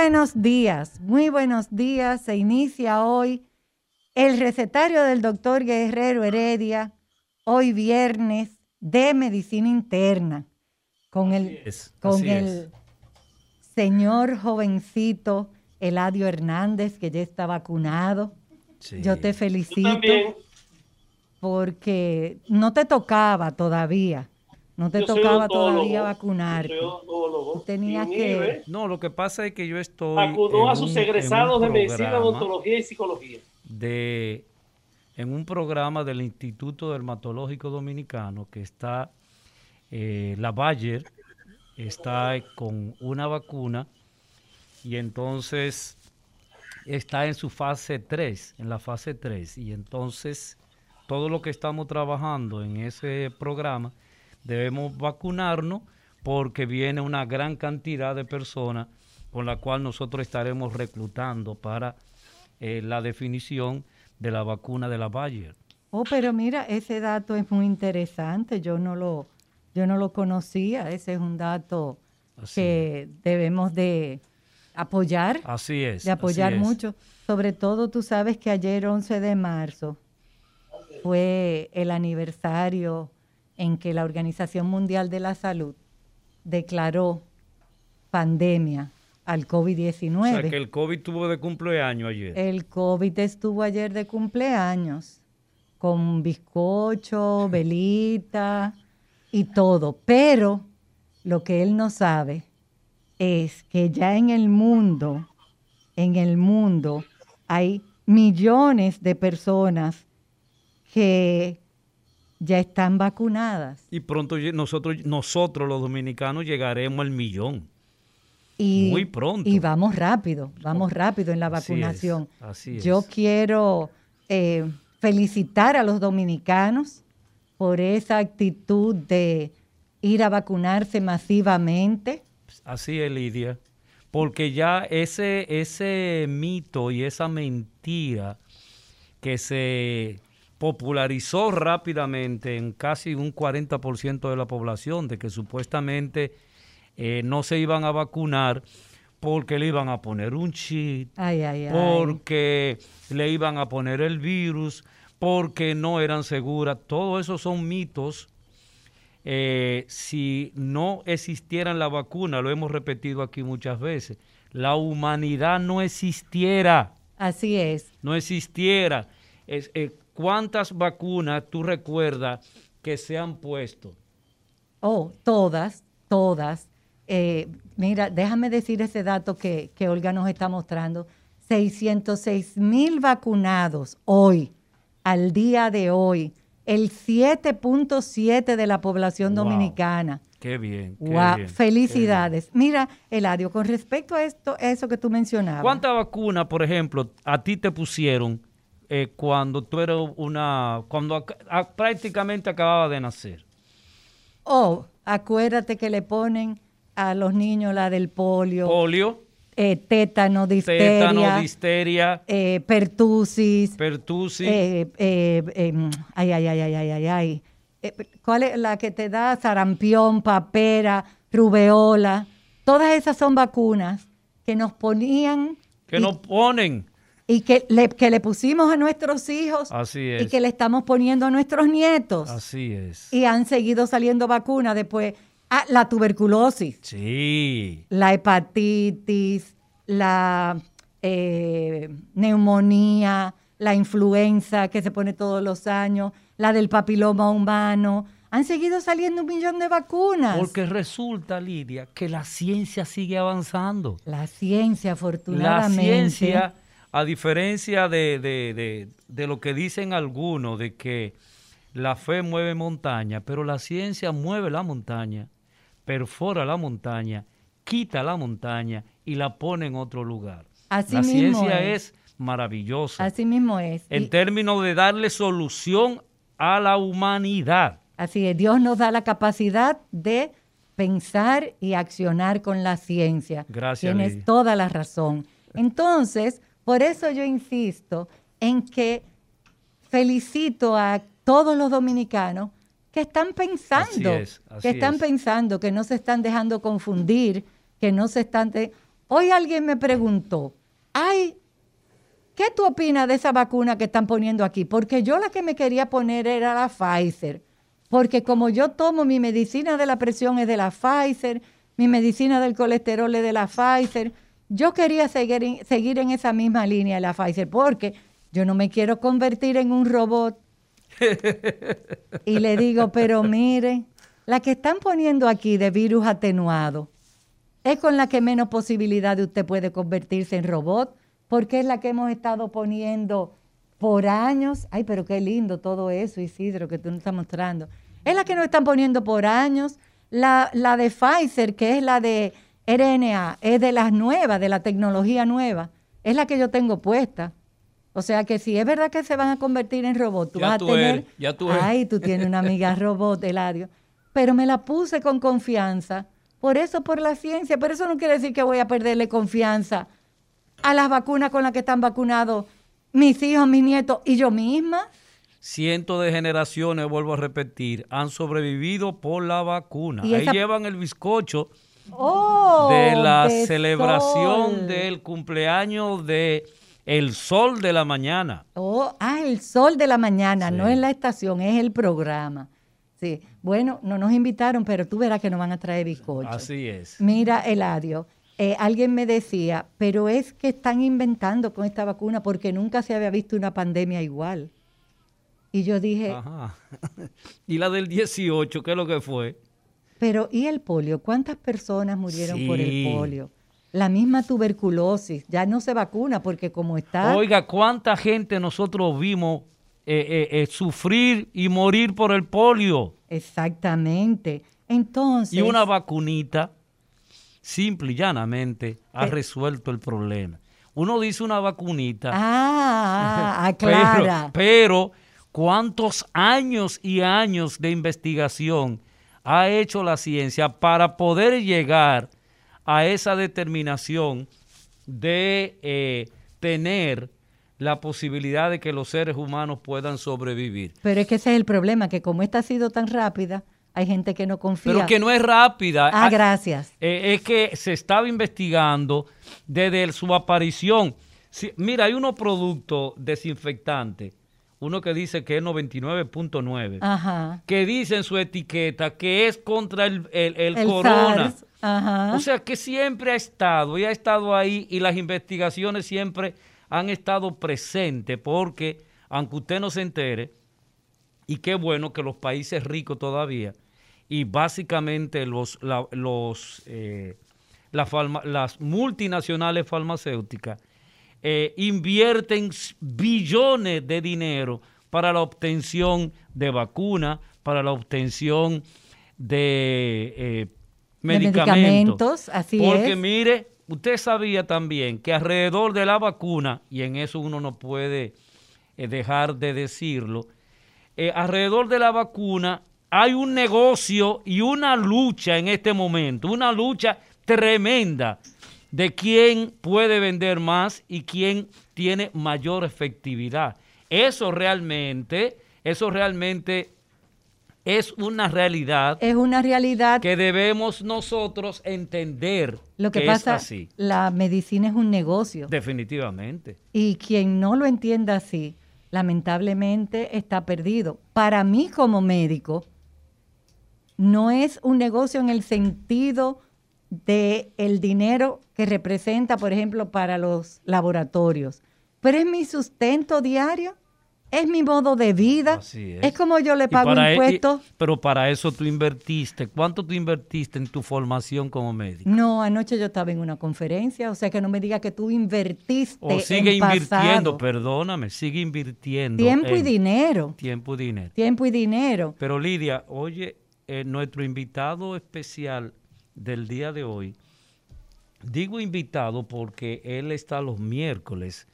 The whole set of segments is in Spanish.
Buenos días, muy buenos días. Se inicia hoy el recetario del doctor Guerrero Heredia, hoy viernes de medicina interna, con el, es, con el señor jovencito Eladio Hernández, que ya está vacunado. Sí. Yo te felicito porque no te tocaba todavía, no te Yo tocaba todavía yo vacunarte. soy odontólogo. Tú tenías Y que- No, lo que pasa es que yo estoy. En a sus un- egresados de medicina, odontología y psicología. de en un programa del Instituto Dermatológico Dominicano que está eh, la Bayer está con una vacuna y entonces está en su fase 3, en la fase 3 y entonces todo lo que estamos trabajando en ese programa debemos vacunarnos porque viene una gran cantidad de personas con la cual nosotros estaremos reclutando para eh, la definición de la vacuna de la Bayer. Oh, pero mira, ese dato es muy interesante. Yo no lo, yo no lo conocía. Ese es un dato Así que debemos de apoyar, Así es. de apoyar mucho. Sobre todo, tú sabes que ayer, 11 de marzo, fue el aniversario en que la Organización Mundial de la Salud declaró pandemia al COVID-19. O sea que el COVID tuvo de cumpleaños ayer. El COVID estuvo ayer de cumpleaños, con bizcocho, velita y todo. Pero lo que él no sabe es que ya en el mundo, en el mundo, hay millones de personas que ya están vacunadas. Y pronto nosotros, nosotros los dominicanos llegaremos al millón. Y, Muy pronto. Y vamos rápido, vamos rápido en la Así es, vacunación. así es. Yo quiero eh, felicitar a los dominicanos por esa actitud de ir a vacunarse masivamente. Así es, Lidia. Porque ya ese, ese mito y esa mentira que se popularizó rápidamente en casi un 40% de la población, de que supuestamente eh, no se iban a vacunar porque le iban a poner un chip, Ay, ay, ay. porque le iban a poner el virus, porque no eran seguras. Todo eso son mitos. Eh, si no existieran la vacuna, lo hemos repetido aquí muchas veces, la humanidad no existiera, Así es. no existiera. Es, eh, ¿Cuántas vacunas tú recuerdas que se han puesto? Oh, todas, todas. Eh, mira, déjame decir ese dato que, que Olga nos está mostrando. 606 mil vacunados hoy, al día de hoy. El 7.7 de la población Wow. dominicana. Qué bien. qué Guau, bien, qué felicidades. Mira, Eladio, con respecto a esto, eso que tú mencionabas. ¿Cuántas vacunas, por ejemplo, a ti te pusieron eh, cuando tú eras una, cuando a- prácticamente acababa de nacer? Oh, acuérdate que le ponen a los niños la del polio, Polio, eh, tétano, difteria, tétano, disteria, eh, pertusis, pertusis. eh, em, ay, ay, ay, ay, ay, ay, ay. ¿Cuál es la que te da sarampión, papera, rubeola? Todas esas son vacunas que nos ponían que y, nos ponen. Y que, le, que le pusimos a nuestros hijos Así y es. que le estamos poniendo a nuestros nietos. Así es. Y han seguido saliendo vacunas después. Ah, la tuberculosis. Sí. La hepatitis, la eh, neumonía, la influenza que se pone todos los años, la del papiloma humano. Han seguido saliendo un millón de vacunas. Porque resulta, Lidia, que la ciencia sigue avanzando. La ciencia, La afortunadamente. ciencia, a diferencia de, de- de- de lo que dicen algunos, de que la fe mueve montaña, pero la ciencia mueve la montaña, perfora la montaña, quita la montaña y la pone en otro lugar. Así la mismo ciencia es. es, maravillosa Así mismo es. en Y- términos de darle solución a la humanidad. Así es, Dios nos da la capacidad de pensar y accionar con la ciencia. Gracias, Tienes Lidia. toda la razón. Entonces, por eso yo insisto en que felicito a todos los dominicanos que están pensando, Así es, así que están es. pensando, que no se están dejando confundir, que no se están... de- Hoy alguien me preguntó, ay, ¿Qué tú opinas de esa vacuna que están poniendo aquí? Porque yo la que me quería poner era la Pfizer. Porque como yo tomo mi medicina de la presión es de la Pfizer, mi medicina del colesterol es de la Pfizer, yo quería seguir en, seguir en esa misma línea de la Pfizer porque yo no me quiero convertir en un robot. y le digo, pero mire, la que están poniendo aquí de virus atenuado, es con la que menos posibilidad de usted puede convertirse en robot, porque es la que hemos estado poniendo por años. Ay, pero qué lindo todo eso, Isidro, que tú nos estás mostrando. Es la que nos están poniendo por años. La, la de Pfizer, que es la de RNA, es de las nuevas, de la tecnología nueva. Es la que yo tengo puesta. O sea que si es verdad que se van a convertir en robot, tú Ya vas a tener. eres, ya tú eres. Ay, tú tienes una amiga robot, Eladio. Pero me la puse con confianza. Por eso, por la ciencia. Pero eso no quiere decir que voy a perderle confianza a las vacunas con las que están vacunados mis hijos, mis nietos y yo misma. Cientos de generaciones, vuelvo a repetir, han sobrevivido por la vacuna. Y Ahí esa- llevan el bizcocho Oh, de la de celebración sol. del cumpleaños de el sol de la mañana. Oh, ah, el sol de la mañana, Sí. no es la estación, es el programa. Sí, bueno, no nos invitaron, pero tú verás que nos van a traer bizcocho. Así es. Mira, Eladio, eh, alguien me decía, pero es que están inventando con esta vacuna porque nunca se había visto una pandemia igual. Y yo dije, Ajá. y la del 18, ¿qué es lo que fue? Pero ¿y el polio? ¿Cuántas personas murieron por el polio? La misma tuberculosis, ya no se vacuna porque como está... Oiga, ¿cuánta gente nosotros vimos eh, eh, eh, sufrir y morir por el polio? Exactamente. Entonces... Y una vacunita, simple y llanamente, ha resuelto el problema. Uno dice una vacunita, Ah, ah, pero, aclara. pero ¿cuántos años y años de investigación ha hecho la ciencia para poder llegar a esa determinación de eh, tener la posibilidad de que los seres humanos puedan sobrevivir? Pero es que ese es el problema, que como esta ha sido tan rápida, hay gente que no confía. Pero que no es rápida. Ah, gracias. Eh, es que se estaba investigando desde su aparición. Mira, hay unos productos desinfectantes, uno que dice que es 99.9, Ajá. que dice en su etiqueta que es contra el, el- el El corona. Ajá. O sea que siempre ha estado y ha estado ahí y las investigaciones siempre han estado presentes porque, aunque usted no se entere, y qué bueno que los países ricos todavía, y básicamente los, la- los, eh, la farma- las multinacionales farmacéuticas, eh, invierten billones de dinero para la obtención de vacunas, para la obtención de eh, medicamentos. medicamentos, así Porque es. mire, usted sabía también que alrededor de la vacuna, y en eso uno no puede eh, dejar de decirlo, eh, alrededor de la vacuna hay un negocio y una lucha en este momento, una lucha tremenda de quién puede vender más y quién tiene mayor efectividad. Eso realmente, eso realmente es una realidad Es una realidad. que debemos nosotros entender Lo que, que pasa, es así. la medicina es un negocio. Definitivamente. Y quien no lo entienda así, lamentablemente está perdido. Para mí como médico, no es un negocio en el sentido de el dinero que representa, por ejemplo, para los laboratorios, pero es mi sustento diario es mi modo de vida. es. como yo le pago e- impuestos. pero para eso tú invertiste. ¿Cuánto tú invertiste en tu formación como médico? No, anoche yo estaba en una conferencia, o sea que no me diga que tú invertiste. O sigue invirtiendo, perdóname, sigue invirtiendo. Tiempo y dinero. Tiempo y dinero. Tiempo y dinero. Pero Lidia, oye, eh, nuestro invitado especial del día de hoy, digo invitado porque él está los miércoles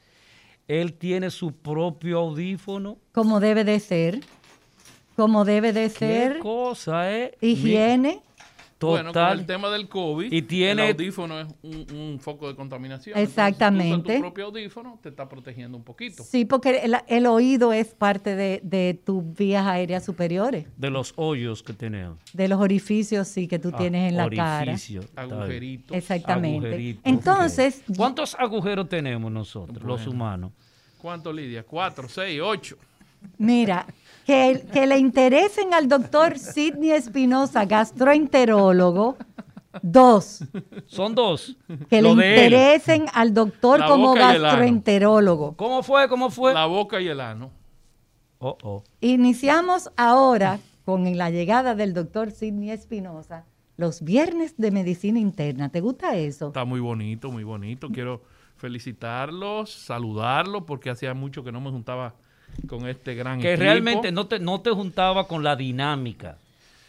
él tiene su propio audífono. Como debe de ser. Como debe de ser. ¿Qué cosa, eh? Higiene. Total. Bueno, con el tema del COVID, y tiene, el audífono es un, foco de contaminación. Exactamente. Entonces, tu propio audífono te está protegiendo un poquito. Sí, porque el, oído es parte de, tus vías aéreas superiores. De los hoyos que tenemos. De los orificios, sí, que tú ah, tienes en la cara. Agujeritos. Exactamente. Entonces. ¿Cuántos agujeros tenemos nosotros, los humanos? ¿Cuántos, Lidia? ¿Cuatro, seis, ocho? Mira, que, que le interesen al doctor Sidney Espinosa, gastroenterólogo, dos. Son dos. Que le interesen al doctor como gastroenterólogo. ¿Cómo fue? ¿Cómo fue? La boca y el ano. Oh, oh. Iniciamos ahora con la llegada del doctor Sidney Espinosa los viernes de medicina interna. ¿Te gusta eso? Está muy bonito, muy bonito. Quiero felicitarlos, saludarlos, porque hacía mucho que no me juntaba con este gran que realmente no te, no te juntaba con la dinámica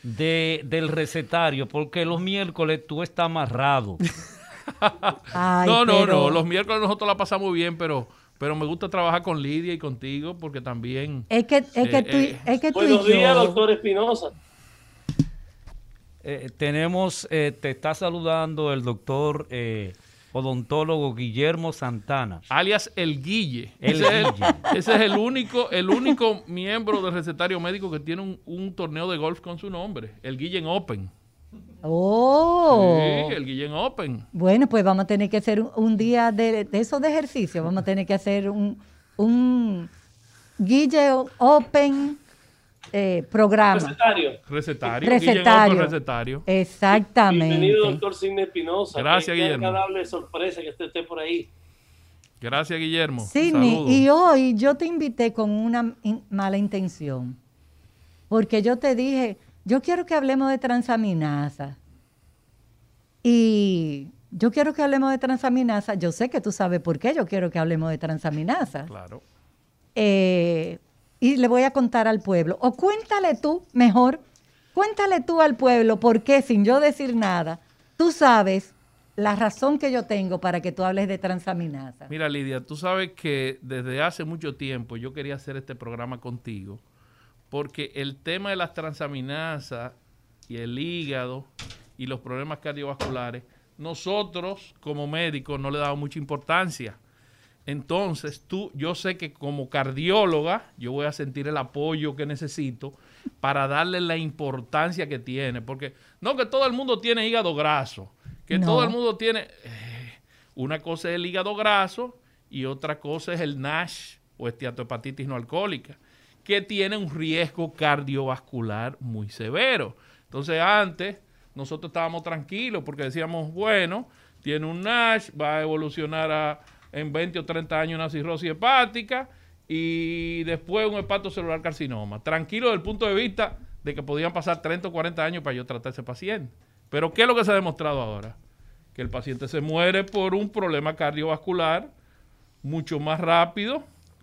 de, del recetario, porque los miércoles tú estás amarrado. no, no, no, los miércoles nosotros la pasamos bien, pero pero me gusta trabajar con Lidia y contigo porque también... Es que, es que tú, eh, es que Buenos días, doctor Espinosa. Eh, tenemos, eh, te está saludando el doctor odontólogo Guillermo Santana. Alias El Guille. ese, Es el, único, el único miembro del recetario médico que tiene un, torneo de golf con su nombre, el Guillen Open. Oh. Sí, el Guillen Open. Bueno, pues vamos a tener que hacer un, día de, de esos de ejercicio. Vamos a tener que hacer un, un Guille Open eh, programa. Recetario. Recetario. Recetario. recetario. Exactamente. Bienvenido, doctor Sidney Espinosa. Gracias, Guillermo. Qué agradable sorpresa que usted esté por ahí. Gracias, Guillermo. Sidney, y hoy yo te invité con una mala intención. Porque yo te dije, yo quiero que hablemos de transaminasa. Y yo quiero que hablemos de transaminasa. Yo sé que tú sabes por qué yo quiero que hablemos de transaminasa. Claro. Eh, y le voy a contar al pueblo. O cuéntale tú, mejor, cuéntale tú al pueblo por qué, sin yo decir nada, tú sabes la razón que yo tengo para que tú hables de transaminasa. Mira, Lidia, tú sabes que desde hace mucho tiempo yo quería hacer este programa contigo, porque el tema de las transaminasas y el hígado y los problemas cardiovasculares, nosotros como médicos no le damos mucha importancia. Entonces, tú, yo sé que como cardióloga, yo voy a sentir el apoyo que necesito para darle la importancia que tiene. Porque no que todo el mundo tiene hígado graso, que todo el mundo tiene... Eh, una cosa es el hígado graso y otra cosa es el NASH o esteatohepatitis no alcohólica, que tiene un riesgo cardiovascular muy severo. Entonces, antes nosotros estábamos tranquilos porque decíamos, bueno, tiene un NASH, va a evolucionar a en 20 o 30 años una cirrosis hepática y después un hepatocelular carcinoma. Tranquilo desde el punto de vista de que podían pasar 30 o 40 años para yo tratar a ese paciente. Pero ¿qué es lo que se ha demostrado ahora? Que el paciente se muere por un problema cardiovascular mucho más rápido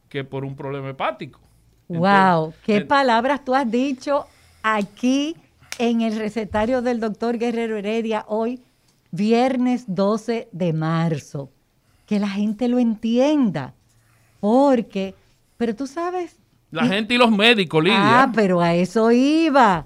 que por un problema hepático. wow, qué palabras tú has dicho aquí en el recetario del doctor Guerrero Heredia hoy, viernes 12 de marzo que la gente lo entienda. Porque, pero tú sabes. La gente y los médicos, Lidia. Ah, pero a eso iba.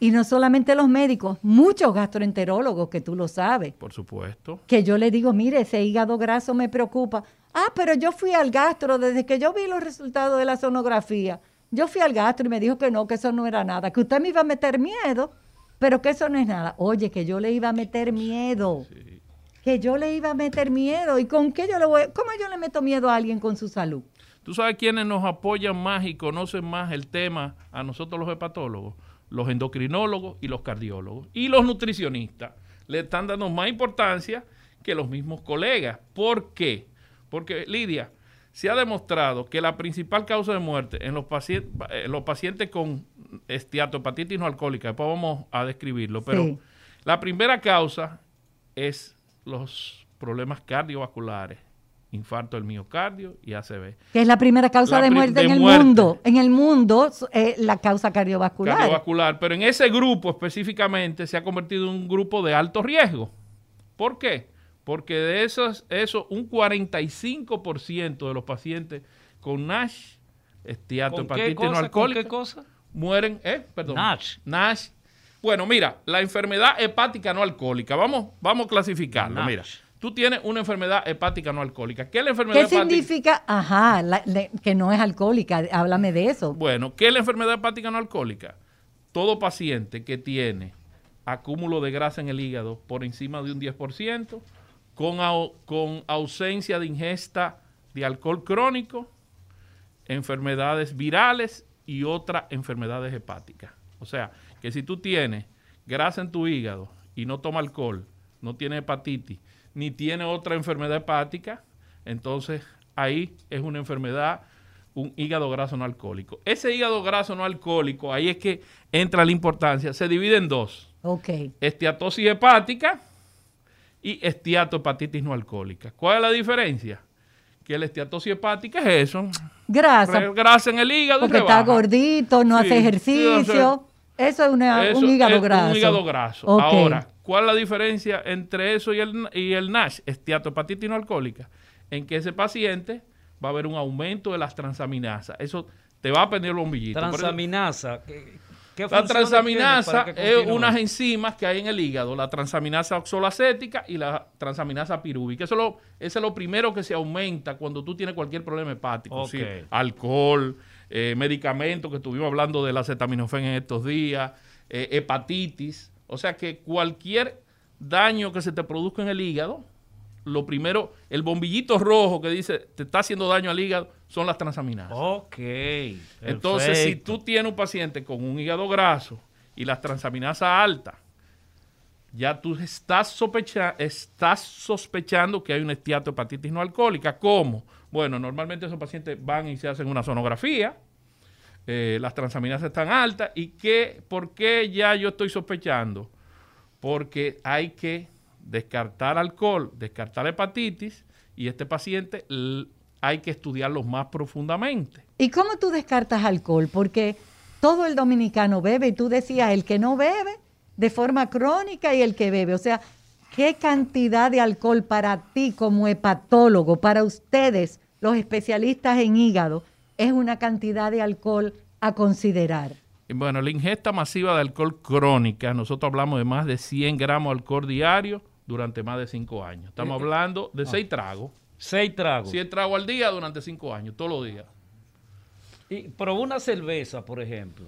Y no solamente los médicos, muchos gastroenterólogos, que tú lo sabes. Por supuesto. Que yo le digo, mire, ese hígado graso me preocupa. Ah, pero yo fui al gastro desde que yo vi los resultados de la sonografía. Yo fui al gastro y me dijo que no, que eso no era nada, que usted me iba a meter miedo, pero que eso no es nada. Oye, que yo le iba a meter miedo. Sí que yo le iba a meter miedo. ¿Y con qué yo le voy? ¿Cómo yo le meto miedo a alguien con su salud? ¿Tú sabes quiénes nos apoyan más y conocen más el tema a nosotros los hepatólogos? los endocrinólogos y los cardiólogos. Y los nutricionistas le están dando más importancia que los mismos colegas. ¿Por qué? Porque, Lidia, se ha demostrado que la principal causa de muerte en los, pacientes, los pacientes con esteatohepatitis no alcohólica, después vamos a describirlo, pero Sí. la primera causa es los problemas cardiovasculares, infarto del miocardio y ACV. Que es la primera causa La de muerte de en el muerte. mundo. En el mundo, eh, la causa cardiovascular. cardiovascular, pero en ese grupo específicamente se ha convertido en un grupo de alto riesgo. ¿Por qué? Porque de esos, eso, un 45% de los pacientes con NASH, ¿Con esteatohepatitis qué no cosa? ¿Con alcohólica, qué cosa? mueren, ¿eh? Perdón. NASH. NASH. Bueno, mira, la enfermedad hepática no alcohólica, vamos, vamos a clasificarlo. NASH. Mira, tú tienes una enfermedad hepática no alcohólica. ¿Qué es la enfermedad ¿Qué hepática? significa? Ajá, la- que no es alcohólica. Háblame de eso. Bueno, ¿qué es la enfermedad hepática no alcohólica? Todo paciente que tiene acúmulo de grasa en el hígado por encima de un 10%, con, au- con ausencia de ingesta de alcohol crónico, enfermedades virales y otras enfermedades hepáticas. O sea, que si tú tienes grasa en tu hígado y no toma alcohol, no tiene hepatitis, ni tiene otra enfermedad hepática, entonces ahí es una enfermedad, un hígado graso no alcohólico. Ese hígado graso no alcohólico, ahí es que entra la importancia, se divide en dos, Ok. esteatosis hepática y esteatohepatitis no alcohólica. ¿Cuál es la diferencia? Que la esteatosis hepática es eso, Grasa. grasa en el hígado y Porque está gordito, no Sí, hace ejercicio. Eso es una- Eso un hígado es graso. Un hígado graso. Ahora, ¿cuál es la diferencia entre eso y el, y el NASH, esteatohepatitis no alcohólica? En que ese paciente va a haber un aumento de las transaminasas. Eso te va a prender el bombillito. Transaminasa. ¿Qué, qué la transaminasa es unas enzimas que hay en el hígado, la transaminasa oxalacética y la transaminasa pirúvica. Eso es lo, eso es lo primero que se aumenta cuando tú tienes cualquier problema hepático. Alcohol, eh, medicamentos, que estuvimos hablando del acetaminofén en estos días, eh, hepatitis. O sea que cualquier daño que se te produzca en el hígado, lo primero, el bombillito rojo que dice te está haciendo daño al hígado, son las transaminasas. Ok. Entonces, si tú tienes un paciente con un hígado graso y las transaminasas altas, ya tú estás, sospecha- estás sospechando que hay una esteatohepatitis no alcohólica. ¿Cómo? Bueno, normalmente esos pacientes van y se hacen una sonografía, eh, las transaminasas están altas. ¿Y qué, por qué ya yo estoy sospechando? Porque hay que descartar alcohol, descartar hepatitis, y este paciente hay que estudiarlo más profundamente. ¿Y cómo tú descartas alcohol? Porque todo el dominicano bebe y tú decías el que no bebe de forma crónica y el que bebe. O sea, ¿qué cantidad de alcohol para ti como hepatólogo, para ustedes, los especialistas en hígado, es una cantidad de alcohol a considerar? Bueno, la ingesta masiva de alcohol crónica, nosotros hablamos de más de 100 gramos de alcohol diario durante más de 5 años. Estamos hablando de 6 tragos. Seis tragos. 100 tragos al día durante 5 años, todos los días. Y, pero una cerveza, por ejemplo,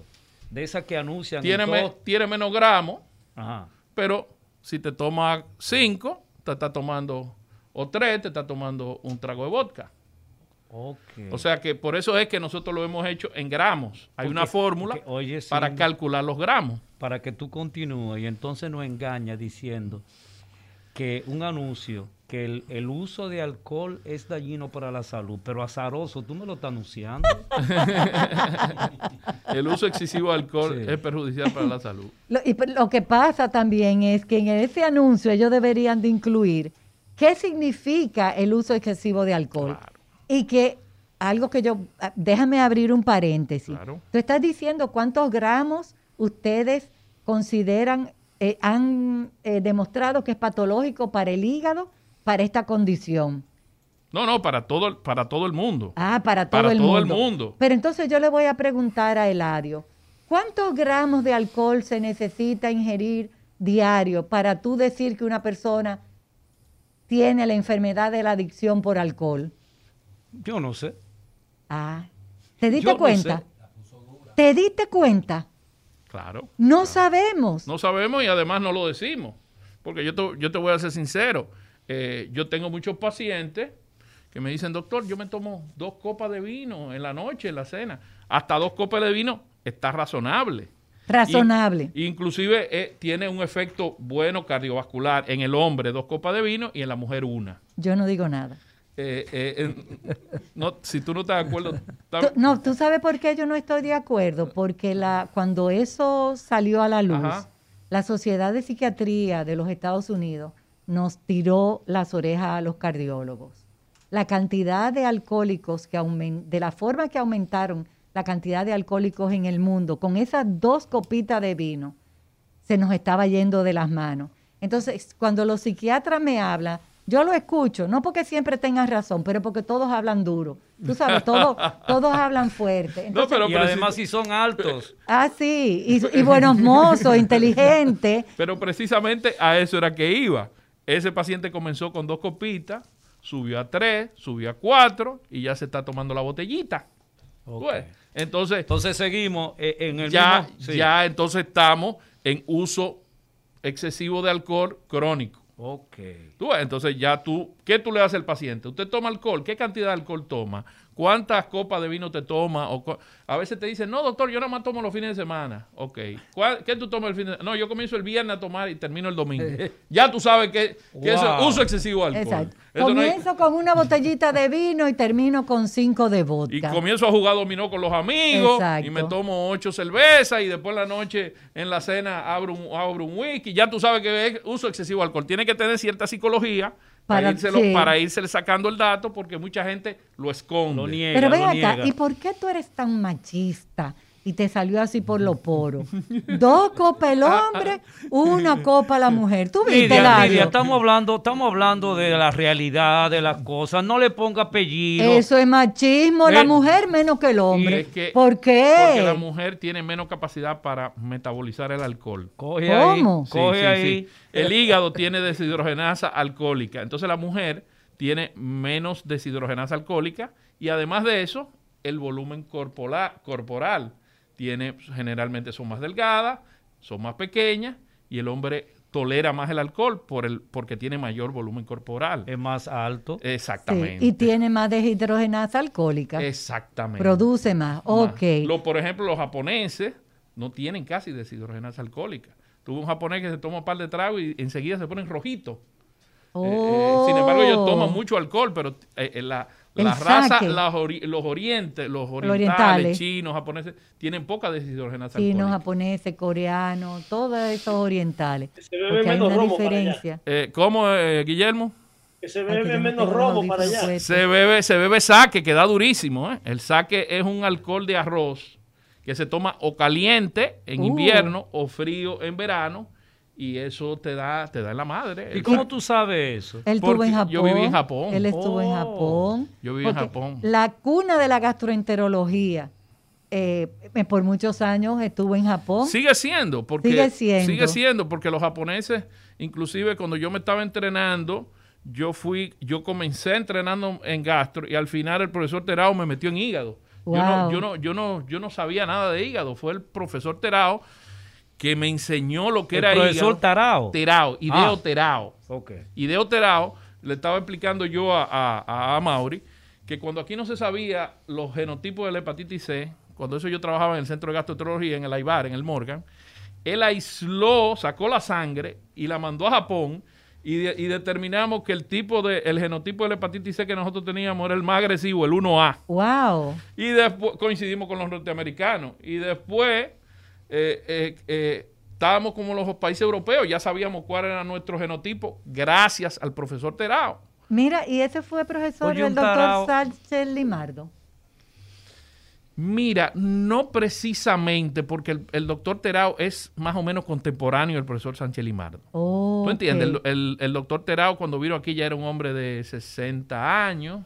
de esas que anuncian. en Tiene, me- tiene menos gramos, Ajá. pero si te tomas 5, te está tomando, o 3, te está tomando un trago de vodka. O sea que por eso es que nosotros lo hemos hecho en gramos. Hay Porque- una fórmula porque, oye, sí. para calcular los gramos. para que tú continúes y entonces nos engaña diciendo que un anuncio que el, el uso de alcohol es dañino para la salud, pero azaroso, tú me lo estás anunciando. El uso excesivo de alcohol Sí. es perjudicial para la salud. Lo, y lo que pasa también es que en ese anuncio ellos deberían de incluir qué significa el uso excesivo de alcohol. Claro. Y que algo que yo, ah, déjame abrir un paréntesis. Claro. Tú estás diciendo cuántos gramos ustedes consideran, eh, han eh, demostrado que es patológico para el hígado, para esta condición. No, no, para todo, el- para todo el mundo. Ah, para todo, Para el, todo el mundo. mundo. Pero entonces yo le voy a preguntar a Eladio, ¿cuántos gramos de alcohol se necesita ingerir diario para tú decir que una persona tiene la enfermedad de la adicción por alcohol? Yo no sé. Ah, ¿te diste Yo no cuenta? sé. ¿Te diste cuenta? Claro. No sabemos. No sabemos y además no lo decimos. Porque yo te, yo te voy a ser sincero. eh, yo tengo muchos pacientes que me dicen, doctor, yo me tomo dos copas de vino en la noche, en la cena. Hasta dos copas de vino está razonable. Razonable. Y- inclusive eh, tiene un efecto bueno cardiovascular en el hombre, dos copas de vino, y en la mujer una. Yo no digo nada. Eh, eh, no, si tú no estás de acuerdo, está- no, ¿tú sabes por qué yo no estoy de acuerdo? Porque la, cuando eso salió a la luz, Ajá. la Sociedad de Psiquiatría de los Estados Unidos nos tiró las orejas a los cardiólogos. La cantidad de alcohólicos que de la forma que aumentaron la cantidad de alcohólicos en el mundo, con esas dos copitas de vino, se nos estaba yendo de las manos. Entonces, cuando los psiquiatras me hablan, yo lo escucho, no porque siempre tengan razón, pero porque todos hablan duro. Tú sabes, todos, todos hablan fuerte. No, pero- y además si son altos. Ah, sí, y, y buenos mozos, inteligentes. pero precisamente a eso era que iba. Ese paciente comenzó con dos copitas, subió a tres, subió a cuatro y ya se está tomando la botellita. Pues, entonces, Entonces seguimos eh, en el ya, mismo... sí. ya entonces estamos en uso excesivo de alcohol crónico. Ok. Tú entonces ya tú, ¿qué tú le haces al paciente? ¿Usted toma alcohol? ¿Qué cantidad de alcohol toma? ¿Cuántas copas de vino te toma? O cu- a veces te dicen, no, doctor, yo nada más tomo los fines de semana. Ok. ¿Cuál- ¿Qué tú tomas el fin de semana? No, yo comienzo el viernes a tomar y termino el domingo. ya tú sabes que, que eso es uso excesivo de alcohol. Exacto. Eso no hay- Comienzo con una botellita de vino y termino con cinco de y vodka. comienzo a jugar dominó con los amigos Exacto. y me tomo ocho cervezas y después en la noche en la cena abro un, abro un whisky. Ya tú sabes que es uso excesivo de alcohol. Tiene que tener cierta psicología para, Para- írselo- sí. para irse sacando el dato porque mucha gente lo esconde. Lo niega, Pero ven lo acá, niega. ¿y por qué tú eres tan machista y te salió así por los poros? Dos copas el hombre, una copa la mujer. ¿Tú viste, Lidia? Lidia, estamos hablando, estamos hablando de la realidad, de las cosas. No le ponga apellido. Eso es machismo, la Eh, mujer menos que el Y hombre. es que- ¿Por qué? Porque la mujer tiene menos capacidad para metabolizar el alcohol. Coge ¿Cómo? ahí, Sí, coge sí, ahí. sí. El hígado tiene deshidrogenasa alcohólica. Entonces la mujer tiene menos deshidrogenasa alcohólica y además de eso, el volumen corporal, corporal tiene generalmente son más delgadas, son más pequeñas y el hombre tolera más el alcohol por el porque tiene mayor volumen corporal. Es más alto. Sí, Exactamente. y tiene más deshidrogenasa alcohólica. Exactamente. Produce más. Ok. Lo, por ejemplo, los japoneses no tienen casi deshidrogenasa alcohólica. Tuve un japonés que se toma un par de tragos y enseguida se ponen rojitos. Eh, eh, sin embargo, ellos Oh. toman mucho alcohol, pero eh, eh, la, El raza, sake. las ori- los orientes, los orientales, orientales. chinos, japoneses, tienen poca deshidrogenasa Chinos, alcohólica. japoneses, coreanos, todos esos orientales. Se bebe Porque hay una romo para allá. diferencia. Eh, ¿Cómo, eh, Guillermo? Que se Ay, que yo bebe no menos romo para allá. Se bebe, se bebe sake, que da durísimo. ¿eh? El sake es un alcohol de arroz que se toma o caliente en Uh. invierno o frío en verano y eso te da, te da en la madre. ¿Y cómo tú sabes eso? Él estuvo en Porque Japón. yo viví en Japón. Él estuvo en Oh, Japón. yo viví en Japón. La cuna de la gastroenterología. eh, por muchos años estuvo en Japón. Sigue siendo, porque Sigue siendo. sigue siendo, porque los japoneses, inclusive cuando yo me estaba entrenando, yo fui, yo comencé entrenando en gastro y al final el profesor Terao me metió en hígado. Yo, no, yo, no, yo, no, yo no sabía nada de hígado. Fue el profesor Terao que me enseñó lo que El era profesor hígado. Tarao. Terao, Ideo Ah. Terao. Ok. Ideo Terao, le estaba explicando yo a, a, a Mauri que cuando aquí no se sabía los genotipos de la hepatitis C, cuando eso yo trabajaba en el centro de gastroenterología, en el Aibar, en el Morgan, él aisló, sacó la sangre y la mandó a Japón y, de- y determinamos que el tipo de, el genotipo de la hepatitis C que nosotros teníamos era el más agresivo, el 1A. Wow. Y después coincidimos con los norteamericanos. Y después eh, eh, eh, estábamos como los países europeos, ya sabíamos cuál era nuestro genotipo, gracias al profesor Terao. Mira, y ese fue profesor Oye, del doctor tarao. Sánchez Limardo. Mira, no precisamente porque el, el doctor Terao es más o menos contemporáneo del profesor Sánchez Limardo. Oh, ¿Tú entiendes? El, el- el doctor Terao cuando vino aquí ya era un hombre de 60 años.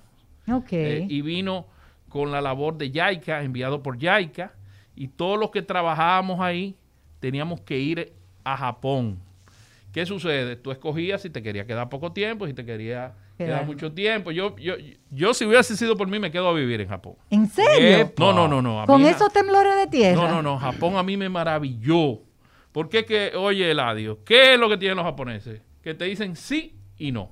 Ok. Eh, y vino con la labor de Yaica, enviado por Yaica, y todos los que trabajábamos ahí teníamos que ir a Japón. ¿Qué sucede? Tú escogías si te quería quedar poco tiempo, si te quería quedar Quedar. mucho tiempo. Yo, yo, yo, si hubiese sido por mí, me quedo a vivir en Japón. ¿En serio? No, no, no, no. a Con mí- esos temblores de tierra. No, no, no. Japón a mí me maravilló. Porque que, oye, Eladio, ¿qué es lo que tienen los japoneses? Que te dicen sí y no.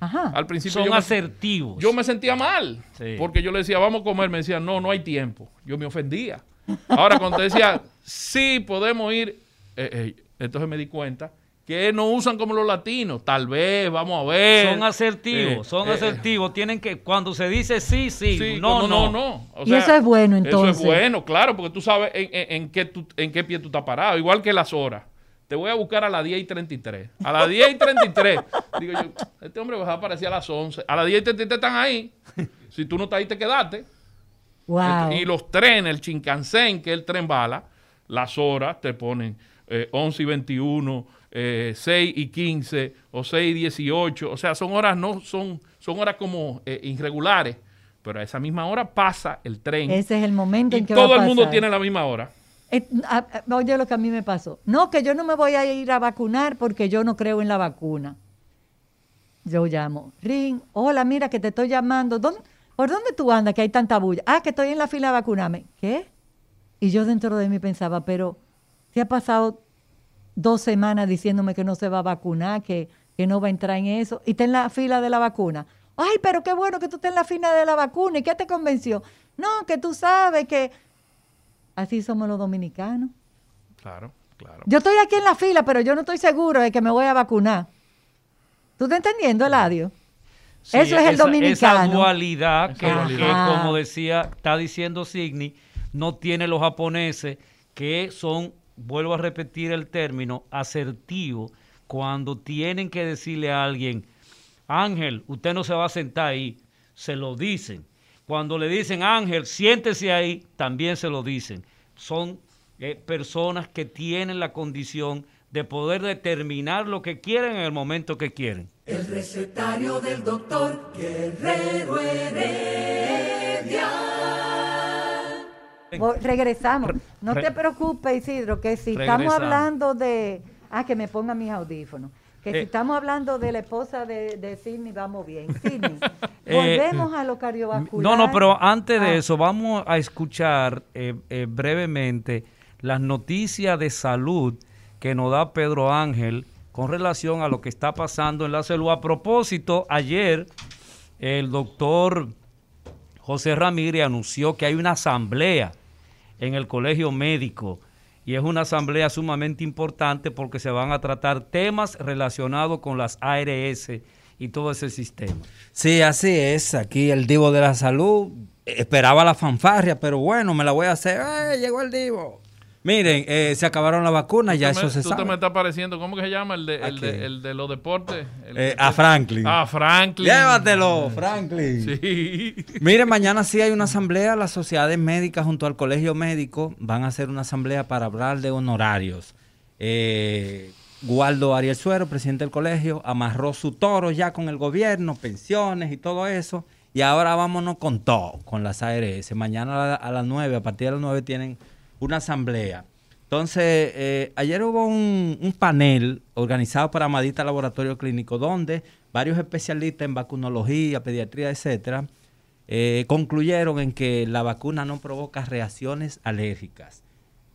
Ajá. Al principio Son yo me- asertivos. yo me sentía mal, Sí. porque yo le decía, vamos a comer, me decían, no, no hay tiempo. Yo me ofendía. Ahora, cuando te decía, sí podemos ir, eh, eh, entonces me di cuenta que no usan como los latinos, tal vez, vamos a ver. Son asertivos, Eh, son eh, asertivos. Tienen que, cuando se dice sí, sí, Sí, no, no, no, no. O Y eso es bueno, entonces. Eso es bueno, claro, porque tú sabes en, en- en qué, tú- en qué pie tú estás parado, igual que las horas. Te voy a buscar a las 10 y 33. A las 10 y 33. digo yo, este hombre va a aparecer a las 11. A las 10 y 33 están ahí. Si tú no estás ahí, te quedaste. Wow. Y los trenes, el Shinkansen, que es el tren bala, las horas te ponen eh, 11 y 21, eh, 6 y 15 o 6 y 18. O sea, son horas no son son horas como eh, irregulares, pero a esa misma hora pasa el tren. Ese es el momento y en que va todo a el mundo pasar. tiene la misma hora. Eh, Oye lo que a mí me pasó. No, que yo no me voy a ir a vacunar porque yo no creo en la vacuna. Yo llamo, Ring, hola, mira que te estoy llamando. ¿Dónde- ¿Por dónde tú andas que hay tanta bulla? Ah, que estoy en la fila a vacunarme. ¿Qué? Y yo dentro de mí pensaba, pero te ha pasado dos semanas diciéndome que no se va a vacunar, que, que no va a entrar en eso, y está en la fila de la vacuna. Ay, pero qué bueno que tú estés en la fila de la vacuna. ¿Y qué te convenció? No, que tú sabes que... Así somos los dominicanos. Claro, claro. Yo estoy aquí en la fila, pero yo no estoy seguro de que me voy a vacunar. ¿Tú estás entendiendo, Eladio? Sí, Eso es el dominicano. Esa dualidad que, como decía, está diciendo Signi, no tiene los japoneses que son, vuelvo a repetir el término, asertivos cuando tienen que decirle a alguien, Ángel, usted no se va a sentar ahí, se lo dicen. Cuando le dicen, Ángel, siéntese ahí, también se lo dicen. Son eh, personas que tienen la condición de poder determinar lo que quieren en el momento que quieren. El recetario del doctor Guerrero Heredia. Regresamos. No Re- te preocupes, Isidro, que si estamos hablando de... Ah, que me ponga mis audífonos. Que si Eh. estamos hablando de la esposa de, de Sidney, vamos bien. Sidney, Eh, volvemos a lo cardiovascular. No, no, pero antes de Ah. eso, vamos a escuchar eh, eh, brevemente las noticias de salud que nos da Pedro Ángel con relación a lo que está pasando en la salud. A propósito, ayer el doctor José Ramírez anunció que hay una asamblea en el colegio médico y es una asamblea sumamente importante porque se van a tratar temas relacionados con las ARS y todo ese sistema. Sí, así es. Aquí el divo de la salud esperaba la fanfarria, pero bueno, me la voy a hacer. ¡Ay, llegó el divo! Miren, eh, se acabaron las vacunas, ya Tú eso se tú te me sabe. estás pareciendo, ¿cómo que se llama? El de, ¿A el de, quién? el de los deportes. El- Eh, a Franklin. Ah, Franklin. Llévatelo, Franklin. Sí. Miren, mañana sí hay una asamblea, las sociedades médicas junto al colegio médico van a hacer una asamblea para hablar de honorarios. Eh, Gualdo Ariel Suero, presidente del colegio, amarró su toro ya con el gobierno, pensiones y todo eso. Y ahora vámonos con todo, con las ARS. Mañana a, la- a las 9, a partir de las 9 tienen una asamblea. Entonces, eh, ayer hubo un, panel organizado por Amadita Laboratorio Clínico, donde varios especialistas en vacunología, pediatría, etcétera, eh, concluyeron en que la vacuna no provoca reacciones alérgicas.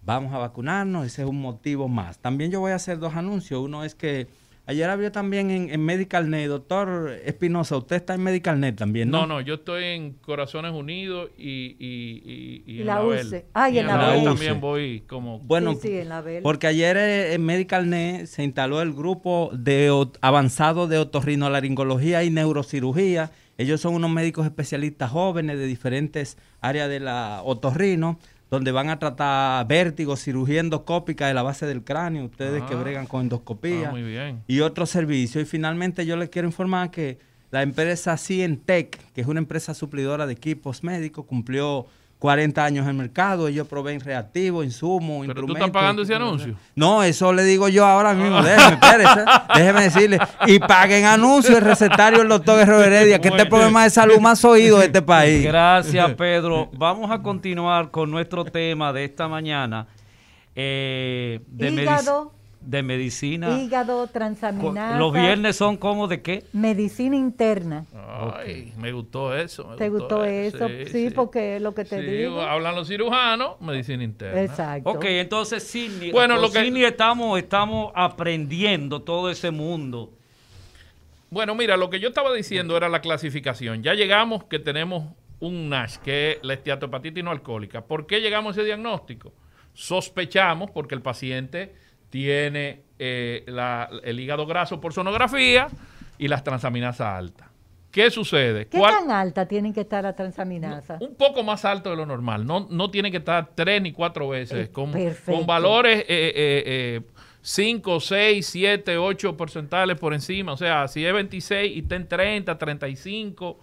Vamos a vacunarnos, ese es un motivo más. También yo voy a hacer dos anuncios. Uno es que ayer había también en, en Medical Net, doctor Espinosa, usted está en Medical Net también, ¿no? No, no, yo estoy en Corazones Unidos y, y, y, y Y en la Label. UCE. Ah, y en en la Label UCE. también voy como... Bueno, Sí, sí, en la porque ayer eh, en Medical Net se instaló el grupo de avanzado de otorrinolaringología y neurocirugía. Ellos son unos médicos especialistas jóvenes de diferentes áreas de la otorrino, donde van a tratar vértigo, cirugía endoscópica de la base del cráneo, ustedes que Ah. bregan con endoscopía Ah, muy bien. y otros servicios. Y finalmente yo les quiero informar que la empresa Cientec, que es una empresa suplidora de equipos médicos, cumplió 40 años en el mercado. Ellos proveen reactivos, insumos, ¿Pero tú estás pagando ese anuncio? No, eso le digo yo ahora mismo. Déjeme, espérese, déjeme decirle. Y paguen anuncio el recetario del doctor Guerrero Heredia, que este problema de salud más oído de este país. Gracias, Pedro. Vamos a continuar con nuestro tema de esta mañana eh, de, Hígado. De medicina. Hígado, transaminasa. Los viernes son como de qué? Medicina interna. Ay, me gustó eso. me ¿Te gustó eso? Sí, porque lo que te Sí, digo. hablan los cirujanos, medicina interna. Exacto. Ok, entonces Sidney, Bueno, lo que- Sidney estamos, estamos aprendiendo todo ese mundo. Bueno, mira, lo que yo estaba diciendo era la clasificación. Ya llegamos que tenemos un NASH, que es la esteatopatitis no alcohólica. ¿Por qué llegamos a ese diagnóstico? sospechamos porque el paciente tiene eh, la- el hígado graso por sonografía y las transaminasas altas. ¿Qué sucede? ¿Qué ¿Cuál- tan alta tienen que estar la transaminasa? un poco más alto de lo normal. No, no tiene que estar tres ni cuatro veces. Eh, con, con valores 5, 6, 7, 8 porcentales por encima. O sea, si es 26 y está en 30, 35.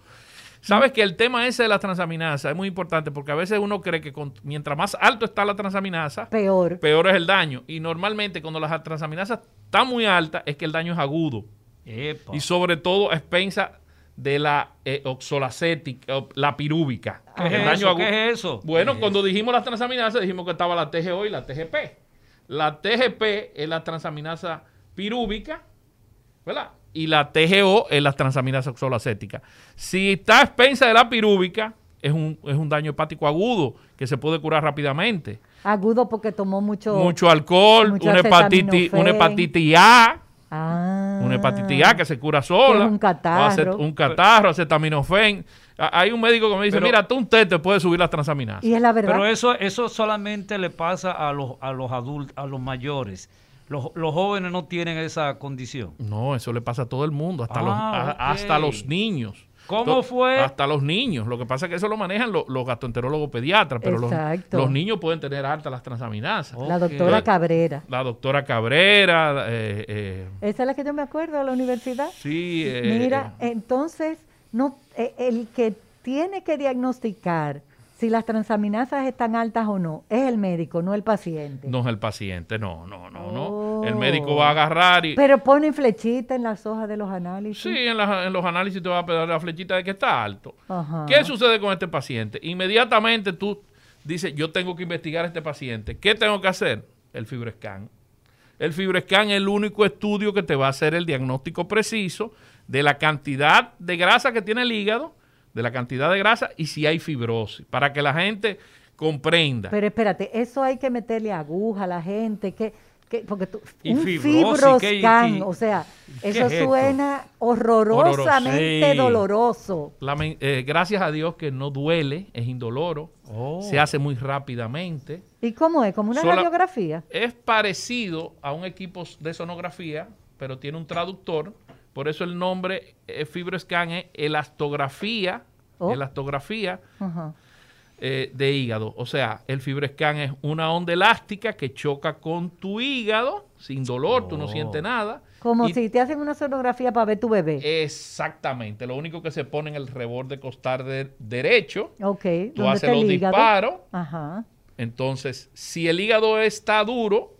Sabes que el tema ese de la transaminasa es muy importante porque a veces uno cree que con- mientras más alto está la transaminasa, Peor. peor es el daño. Y normalmente cuando las transaminasas están muy altas es que el daño es agudo Epa. y sobre todo a expensa de la eh, oxalacética, o la pirúvica. ¿Qué es El eso? daño agudo. ¿Qué es eso? Bueno, cuando dijimos las transaminasas, dijimos que estaba la TGO y la TGP. La TGP es la transaminasa pirúvica, ¿verdad? Y la TGO es la transaminasa oxalacética. Si está a expensa de la pirúvica, es un, es un daño hepático agudo que se puede curar rápidamente. Agudo porque tomó mucho. Mucho alcohol, mucho una hepatitis, una hepatitis A, Ah. una hepatitis A que se cura sola. Un catarro. acet- un catarro, acetaminofén. A- Hay un médico que me dice, Pero- mira, tú un té te puede subir las transaminasas. Y es la verdad. Pero eso, eso solamente le pasa a los, a los adultos, a los mayores. Los, los jóvenes no tienen esa condición. No, eso le pasa a todo el mundo, hasta, Ah, los, a- ok. hasta los niños. ¿Cómo fue? Hasta los niños. Lo que pasa es que eso lo manejan lo- los gastroenterólogos pediatras, pero los, los niños pueden tener altas las transaminasas. la doctora Cabrera. La doctora Cabrera, eh, eh, Esa es la que yo me acuerdo de la universidad. sí. eh, Mira, eh, entonces, no, eh, el que tiene que diagnosticar si las transaminasas están altas o no es el médico, no el paciente. no es el paciente, no, no, no, no. El Oh. médico va a agarrar y... Pero ponen flechita en las hojas de los análisis. Sí, en, las- en los análisis te va a pegar la flechita de que está alto. Ajá. ¿Qué sucede con este paciente? Inmediatamente tú dices, yo tengo que investigar a este paciente. ¿Qué tengo que hacer? El fibroscan. El fibroscan es el único estudio que te va a hacer el diagnóstico preciso de la cantidad de grasa que tiene el hígado, de la cantidad de grasa y si hay fibrosis, para que la gente comprenda. Pero espérate, eso hay que meterle aguja a la gente, que, que porque tú, Y un fibrosis, ¿qué- fibroscan, qué- o sea, eso es suena horrorosamente Horroroso. Sí. doloroso. Eh, gracias a Dios que no duele, es indoloro, Oh. se hace muy rápidamente. ¿Y cómo es? ¿Como una Sola- radiografía? Es parecido a un equipo de sonografía, pero tiene un traductor. Por eso el nombre eh, FibroScan es elastografía, Oh. elastografía eh, de hígado. O sea, el FibroScan es una onda elástica que choca con tu hígado sin dolor, tú no Oh. sientes nada. Como Y- si te hacen una sonografía para ver tu bebé. Exactamente. Lo único que se pone en el reborde costal de- derecho, ok. tú ¿dónde haces los hígado? disparos. Ajá. Entonces, si el hígado está duro,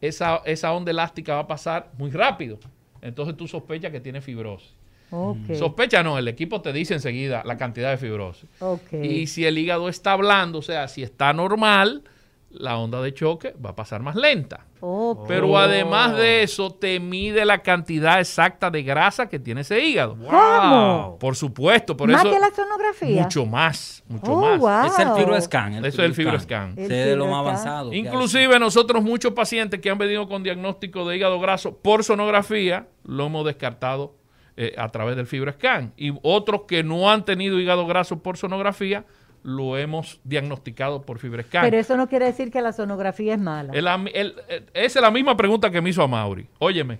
esa, esa onda elástica va a pasar muy rápido. Entonces tú sospechas que tiene fibrosis. Ok. Sospecha no, el equipo te dice enseguida la cantidad de fibrosis. Y si el hígado está blando, o sea, si está normal, la onda de choque va a pasar más lenta. ok. Pero además de eso, te mide la cantidad exacta de grasa que tiene ese hígado. ¿Cómo? Por supuesto, por ¿Más eso que la sonografía? mucho más, mucho Oh, más. wow. Es el fibroscan. Eso es el fibroscan. Es de lo más avanzado. Inclusive nosotros muchos pacientes que han venido con diagnóstico de hígado graso por sonografía, lo hemos descartado eh, a través del fibroscan. Y otros que no han tenido hígado graso por sonografía, lo hemos diagnosticado por fibroscan. Pero eso no quiere decir que la sonografía es mala. El am- el- esa es la misma pregunta que me hizo a Mauri. Óyeme,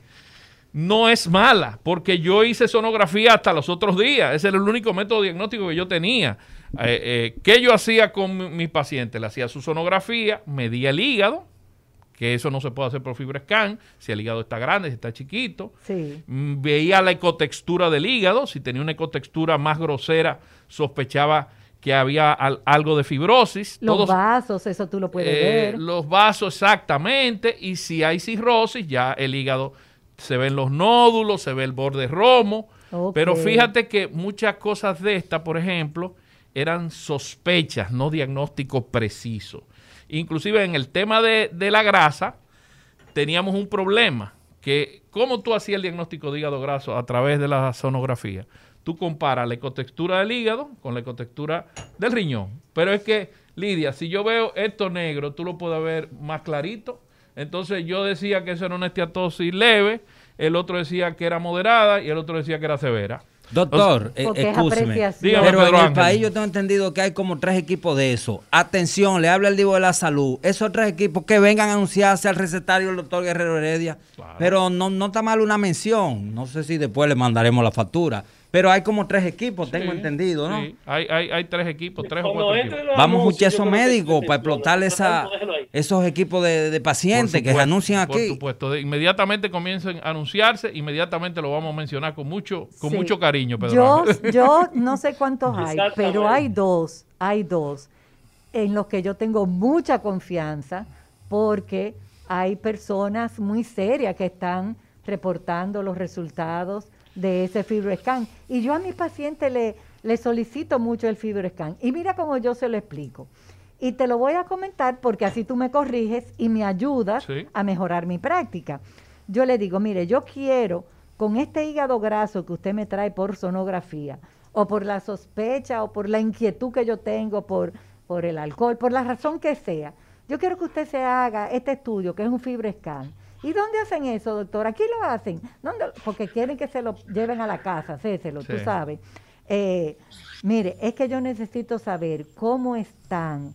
no es mala, porque yo hice sonografía hasta los otros días. Ese era el único método diagnóstico que yo tenía. Eh, eh, ¿Qué yo hacía con mi- mis pacientes? Le hacía su sonografía, medía el hígado, que eso no se puede hacer por fibroscan, si el hígado está grande, si está chiquito. Sí. Mm, Veía la ecotextura del hígado, si tenía una ecotextura más grosera, sospechaba que había al- algo de fibrosis. Los Todos- vasos, eso tú lo puedes eh, ver. los vasos exactamente, y si hay cirrosis, ya el hígado se ven los nódulos, se ve el borde romo. Pero fíjate que muchas cosas de estas, por ejemplo, eran sospechas, no diagnósticos precisos. Inclusive en el tema de, de la grasa, teníamos un problema, que cómo tú hacías el diagnóstico de hígado graso a través de la sonografía. Tú comparas la ecotextura del hígado con la ecotextura del riñón. Pero es que, Lidia, si yo veo esto negro, tú lo puedes ver más clarito. Entonces yo decía que eso era una esteatosis leve, el otro decía que era moderada y el otro decía que era severa. Doctor, eh. Dígame, pero en Pedro el Ángel. país yo tengo entendido que hay como tres equipos de eso. Atención, le habla el Divo de la Salud. Esos tres equipos que vengan a anunciarse al recetario del doctor Guerrero Heredia. Pero no, no está mal una mención. No sé si después le mandaremos la factura. Pero hay como tres equipos, tengo entendido, ¿no? sí. Hay, hay, hay tres equipos, tres o cuatro equipos. Vamos a médicos se para explotar esa, esos equipos de, de pacientes Por que supuesto, anuncian Por aquí. supuesto, de- inmediatamente comiencen a anunciarse, inmediatamente lo vamos a mencionar con mucho, con Sí. mucho cariño, Pedro. Yo, yo no sé cuántos hay, pero hay dos, hay dos en los que yo tengo mucha confianza porque hay personas muy serias que están reportando los resultados de ese FibroScan. Y yo a mi paciente le, le solicito mucho el FibroScan. Y mira cómo yo se lo explico. Y te lo voy a comentar porque así tú me corriges y me ayudas Sí. a mejorar mi práctica. Yo le digo, mire, yo quiero con este hígado graso que usted me trae por sonografía, o por la sospecha, o por la inquietud que yo tengo por, por el alcohol, por la razón que sea, yo quiero que usted se haga este estudio, que es un FibroScan. ¿Y dónde hacen eso, doctor? Aquí lo hacen. ¿Dónde? Porque quieren que se lo lleven a la casa, hacéselo, tú Sí. sabes. Eh, mire, es que yo necesito saber cómo están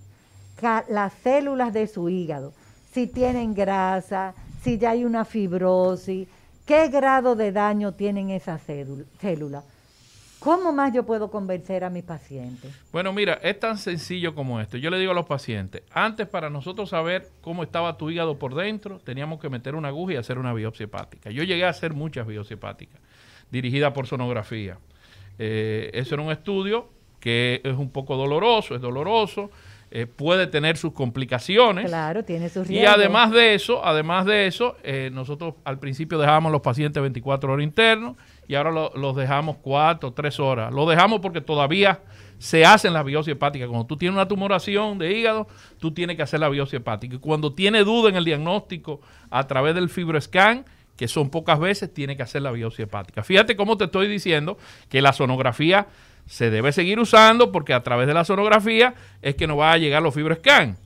las células de su hígado, si tienen grasa, si ya hay una fibrosis, qué grado de daño tienen esas células. ¿Cómo más yo puedo convencer a mi paciente? Bueno, mira, es tan sencillo como esto. Yo le digo a los pacientes, antes para nosotros saber cómo estaba tu hígado por dentro, teníamos que meter una aguja y hacer una biopsia hepática. Yo llegué a hacer muchas biopsias hepáticas, dirigidas por sonografía. Eh, eso era un estudio que es un poco doloroso, es doloroso, eh, puede tener sus complicaciones. Claro, tiene sus Y riesgos. además de eso, además de eso, eh, nosotros al principio dejábamos los pacientes 24 horas internos y ahora lo- los dejamos 4, 3 horas. Lo dejamos porque todavía se hacen las biopsias hepáticas. Cuando tú tienes una tumoración de hígado, tú tienes que hacer la biopsia hepática. Y cuando tiene duda en el diagnóstico a través del fibroscan, que son pocas veces, tiene que hacer la biopsia hepática. Fíjate cómo te estoy diciendo que la sonografía se debe seguir usando porque a través de la sonografía es que nos va a llegar los fibroscan.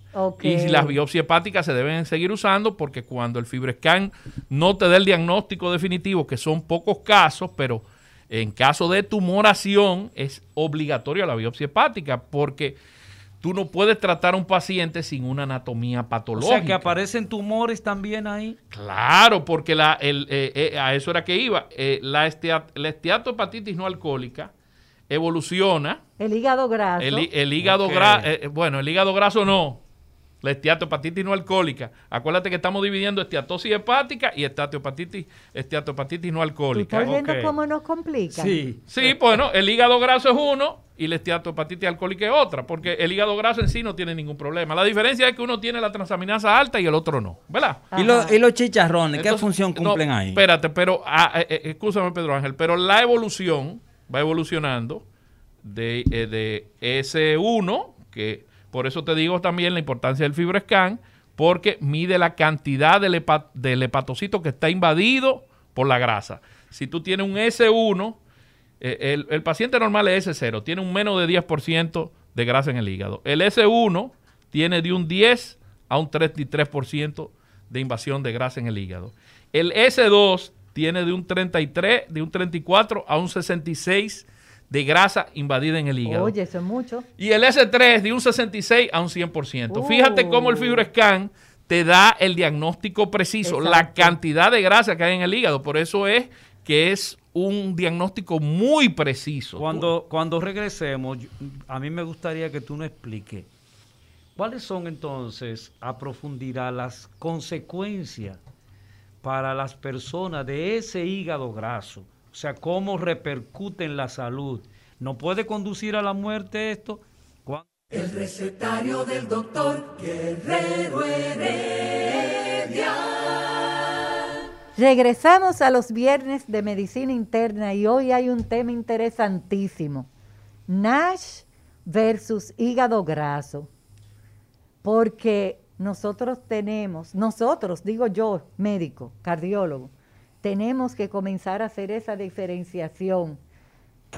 Y las biopsias hepáticas se deben seguir usando porque cuando el FibroScan no te da el diagnóstico definitivo, que son pocos casos, pero en caso de tumoración es obligatorio la biopsia hepática porque tú no puedes tratar a un paciente sin una anatomía O patológica. sea, que aparecen tumores también ahí. Claro, porque la, el, eh, eh, a eso era que iba. Eh, la, estea- la esteatohepatitis no alcohólica evoluciona. El hígado graso. El, hí- el hígado graso, bueno, el hígado graso no. La esteatohepatitis no alcohólica. Acuérdate que estamos dividiendo esteatosis hepática y esteatohepatitis, esteatohepatitis no ¿Tú alcohólica. estás viendo cómo nos complican? Sí, bueno, el hígado graso es uno y la esteatohepatitis alcohólica es otra, porque el hígado graso en sí no tiene ningún problema. La diferencia es que uno tiene la transaminasa alta y el otro no, ¿verdad? ¿Y, los- y los chicharrones? ¿Qué función no, cumplen ahí? Espérate, pero, ah, eh, eh, escúchame Pedro Ángel, pero la evolución va evolucionando de, eh, de S1, que por eso te digo también la importancia del fibroscan, porque mide la cantidad del, hepa- del hepatocito que está invadido por la grasa. Si tú tienes un S1, eh, el, el paciente normal es S0, tiene un menos de 10% de grasa en el hígado. El S1 tiene de un 10 a un 33% de invasión de grasa en el hígado. El S2 tiene de un 33, de un 34 a un 66 de grasa invadida en el hígado. Oye, eso es mucho. Y el S3 de un 66 a un 100%. Fíjate cómo el Uh. FibroScan te da el diagnóstico preciso, la cantidad de grasa que hay en el hígado. Por eso es que es un diagnóstico muy preciso. Cuando, cuando regresemos, a mí me gustaría que tú nos expliques cuáles son entonces a profundidad las consecuencias para las personas de ese hígado graso. O sea, cómo repercute en la salud. ¿No puede conducir a la muerte esto? El recetario del doctor Guerrero Heredia. Regresamos a los viernes de medicina interna y hoy hay un tema interesantísimo. NASH versus hígado graso. Porque nosotros tenemos, nosotros, digo yo, médico, cardiólogo, tenemos que comenzar a hacer esa diferenciación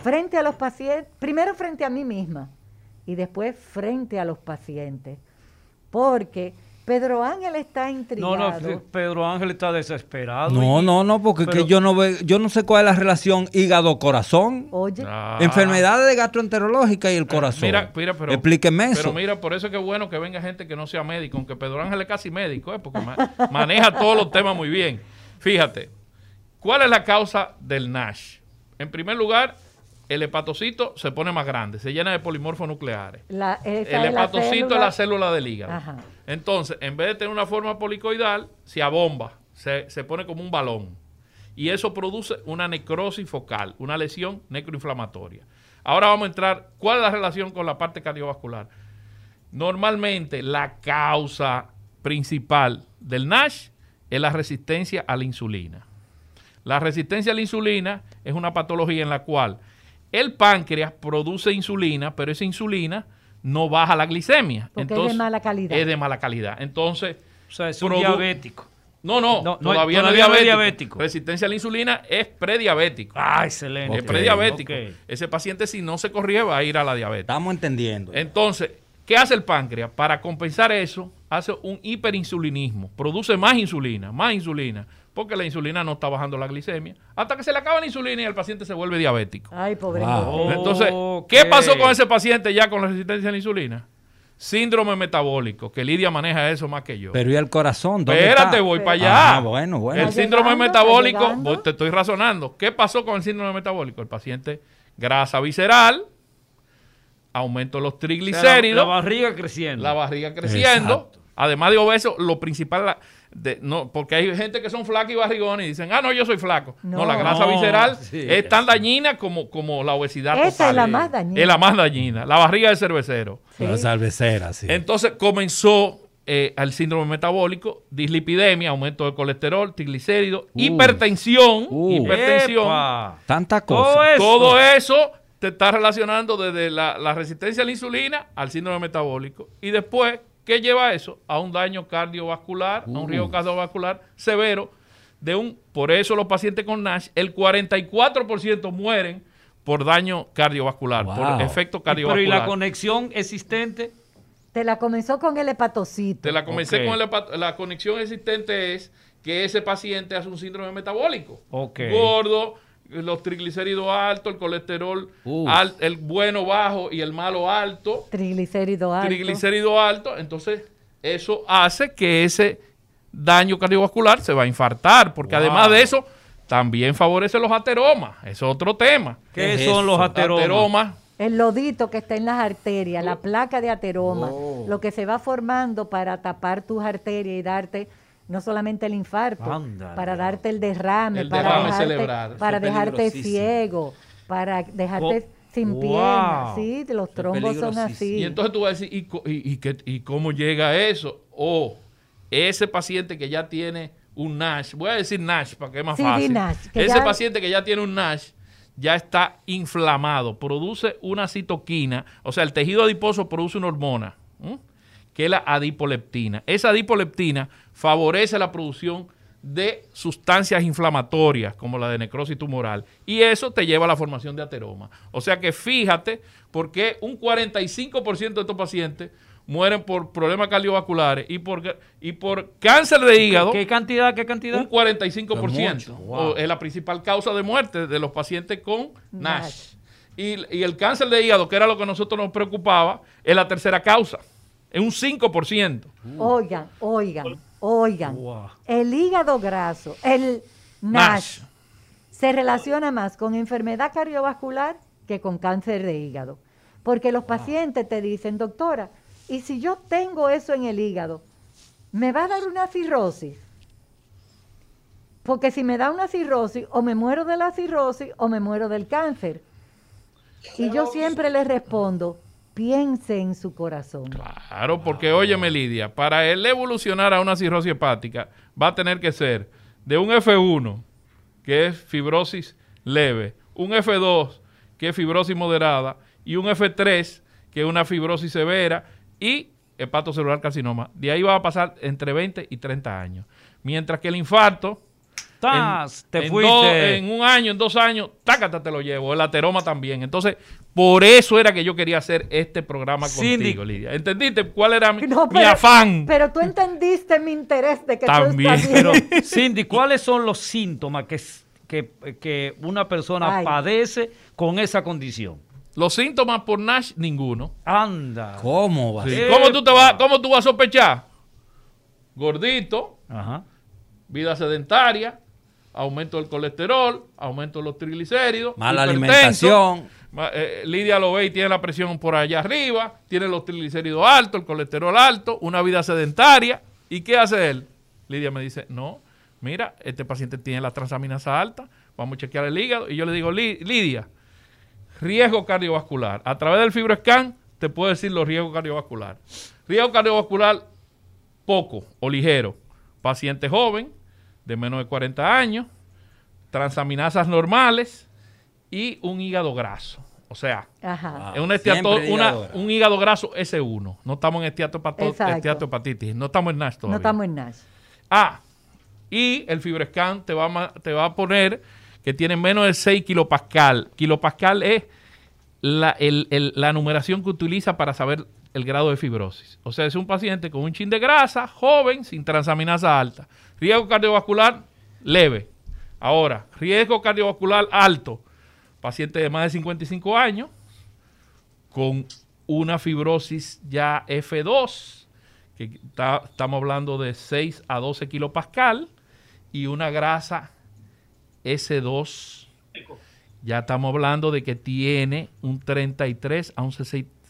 frente a los pacientes, primero frente a mí misma y después frente a los pacientes. Porque Pedro Ángel está No, intrigado. no, Pedro Ángel está desesperado. No, y- no, no, porque pero- que yo no ve, yo no sé cuál es la relación hígado-corazón. Oye, Ah. Enfermedades gastroenterológicas y el corazón. Mira, mira, pero, Explíqueme eso. Pero mira, por eso es que es bueno que venga gente que no sea médico, aunque Pedro Ángel es casi médico, ¿eh? porque ma- maneja todos los temas muy bien. Fíjate, ¿cuál es la causa del NASH? En primer lugar, el hepatocito se pone más grande, se llena de polimorfos nucleares. la, El hepatocito es la célula del hígado. Ajá. Entonces, en vez de tener una forma policoidal, se abomba, se, se pone como un balón. Y eso produce una necrosis focal, una lesión necroinflamatoria. Ahora vamos a entrar, ¿cuál es la relación con la parte cardiovascular? Normalmente la causa principal del NASH es la resistencia a la insulina. La resistencia a la insulina es una patología en la cual el páncreas produce insulina, pero esa insulina no baja la glicemia. Porque es de mala calidad. Es de mala calidad. Entonces, O sea, es un diabético. no, no, No, no, todavía, no todavía es no es diabético. diabético. Resistencia a la insulina es prediabético. Ah, excelente. Es prediabético. Ese paciente, si no se corrige, va a ir a la diabetes. Estamos entendiendo. Entonces, ¿qué hace el páncreas? Para compensar eso, hace un hiperinsulinismo. Produce más insulina, más insulina, porque la insulina no está bajando la glicemia. Hasta que se le acaba la insulina y el paciente se vuelve diabético. Ay, pobre Wow. Entonces. ¿qué pasó con ese paciente ya con la resistencia a la insulina? Síndrome metabólico, que Lidia maneja eso más que yo. Pero ¿y el corazón? ¿Dónde Espérate, está? voy para allá. Ah, bueno, bueno. El síndrome llegando, metabólico, voy- te estoy razonando. ¿Qué pasó con el síndrome metabólico? El paciente, grasa visceral, aumento de los O sea, la- triglicéridos, la, barriga creciendo. la barriga creciendo. Exacto. Además de obeso, lo principal, la- de- no, porque hay gente que son flacos y barrigones y dicen, ah, no, yo soy flaco. No, No. la grasa No, visceral sí. es tan dañina como, como la obesidad Esa es total. la más dañina. Es la más dañina. La barriga del cervecero. Sí. La cervecera, sí. Entonces comenzó eh, al síndrome metabólico, dislipidemia, aumento de colesterol, triglicéridos, hipertensión, Uh. hipertensión. Epa. Tanta Todo cosa. eso. Todo eso te está relacionando desde la, la resistencia a la insulina al síndrome metabólico. Y después, ¿qué lleva eso? A un daño cardiovascular, a un riesgo cardiovascular severo. De un, por eso los pacientes con NASH, el 44% mueren por daño cardiovascular, Wow. por efecto Y- Pero ¿y cardiovascular. la conexión existente? Te la comenzó con el hepatocito. Te la comencé con la, hepat- la conexión existente es que ese paciente hace un síndrome metabólico. Ok. Gordo, los triglicéridos altos, el colesterol, al- el bueno bajo y el malo alto, Triglicérido alto. triglicéridos altos. Entonces, eso hace que ese daño cardiovascular se va a infartar, porque Wow. además de eso, también favorece los ateromas. Eso es otro tema. ¿Qué, ¿Qué es son los ateromas? Ateromas El lodito que está en las arterias, la placa de ateroma, lo que se va formando para tapar tus arterias y darte no solamente el infarto, para darte el derrame, El para derrame dejarte, cerebral. para es dejarte ciego, para dejarte Oh, sin wow. piernas, sí, los trombos son así. Y entonces tú vas a decir, ¿y, co- y, y qué- y cómo llega a eso? O ese paciente que ya tiene un NASH, voy a decir NASH para que es más Sí, fácil. NASH, ese ya- paciente que ya tiene un NASH ya está inflamado, produce una citoquina, o sea, el tejido adiposo produce una hormona. Que es la adipoleptina. Esa adipoleptina favorece la producción de sustancias inflamatorias como la de necrosis tumoral y eso te lleva a la formación de ateroma. O sea que fíjate por qué un 45% de estos pacientes mueren por problemas cardiovasculares y por, y por cáncer de hígado. ¿Qué cantidad? ¿Qué cantidad? Un 45%. Es mucho. O es la principal causa de muerte de los pacientes con NASH. NASH. Y, y el cáncer de hígado, que era lo que a nosotros nos preocupaba, es la tercera causa. Es un 5%. Oigan, oigan, oigan. Wow. El hígado graso, el NASH, NASH. se relaciona más con enfermedad cardiovascular que con cáncer de hígado. Porque los pacientes te dicen, doctora, ¿y si yo tengo eso en el hígado, me va a dar una cirrosis? Porque si me da una cirrosis, o me muero de la cirrosis o me muero del cáncer. Y yo siempre les respondo, piense en su corazón. Claro, porque óyeme Lidia, para él evolucionar a una cirrosis hepática va a tener que ser de un F1, que es fibrosis leve, un F2, que es fibrosis moderada, y un F3, que es una fibrosis severa, y hepatocelular carcinoma. De ahí va a pasar entre 20 y 30 años. Mientras que el infarto ¡Tas! te en fuiste. dos- en un año, en dos años, tácata te lo llevo. El ateroma también. Entonces, por eso era que yo quería hacer este programa Cindy. contigo, Lidia. ¿Entendiste cuál era mi, No, mi pero- afán? Pero tú entendiste mi interés de que También. tú estás bien. Pero, Cindy, ¿cuáles son los síntomas que, que, que una persona Ay. padece con esa condición? Los síntomas por Nash, ninguno. Anda. ¿Cómo va? a Sí. ser? ¿Cómo, tú te vas, ¿Cómo tú vas a sospechar? Gordito, Ajá. vida sedentaria, aumento del colesterol, aumento de los triglicéridos, Mala alimentación. Ma- eh, Lidia lo ve y tiene la presión por allá arriba, tiene los triglicéridos altos, el colesterol alto, una vida sedentaria. ¿Y qué hace él? Lidia me dice, no, mira, este paciente tiene la transaminasa alta, vamos a chequear el hígado. Y yo le digo, "Li- Lidia, riesgo cardiovascular. A través del fibroscan te puedo decir los riesgos cardiovasculares. Riesgo cardiovascular poco o ligero. Paciente joven, de menos de 40 años, transaminasas normales y un hígado graso. O sea, Ajá. es una- un hígado graso S1. No estamos en esteatohepatitis. No estamos en NASH No todavía. estamos en Nash. Ah, y el FibroScan te va, a, te va a poner que tiene menos de 6 kilopascal. Kilopascal es la, el- el- la numeración que utiliza para saber el grado de fibrosis. O sea, es un paciente con un chin de grasa, joven, sin transaminasa alta. Riesgo cardiovascular leve. Ahora, riesgo cardiovascular alto. Paciente de más de 55 años con una fibrosis ya F2, que está- estamos hablando de 6 a 12 kilopascal, y una grasa S2, ya estamos hablando de que tiene un 33 a un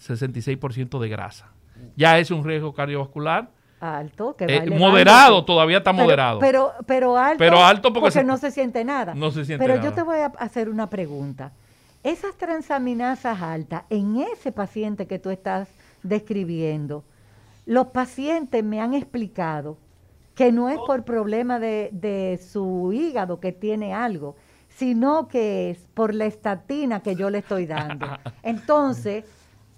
66% de grasa. Ya es un riesgo cardiovascular Alto, que eh, moderado, elevándose. todavía está Pero- moderado. Pero, pero, alto. Pero alto porque se- no se siente nada. No se siente pero nada. yo te voy a hacer una pregunta. Esas transaminasas altas, en ese paciente que tú estás describiendo, los pacientes me han explicado que no es por problema de, de su hígado que tiene algo, sino que es por la estatina que yo le estoy dando. Entonces,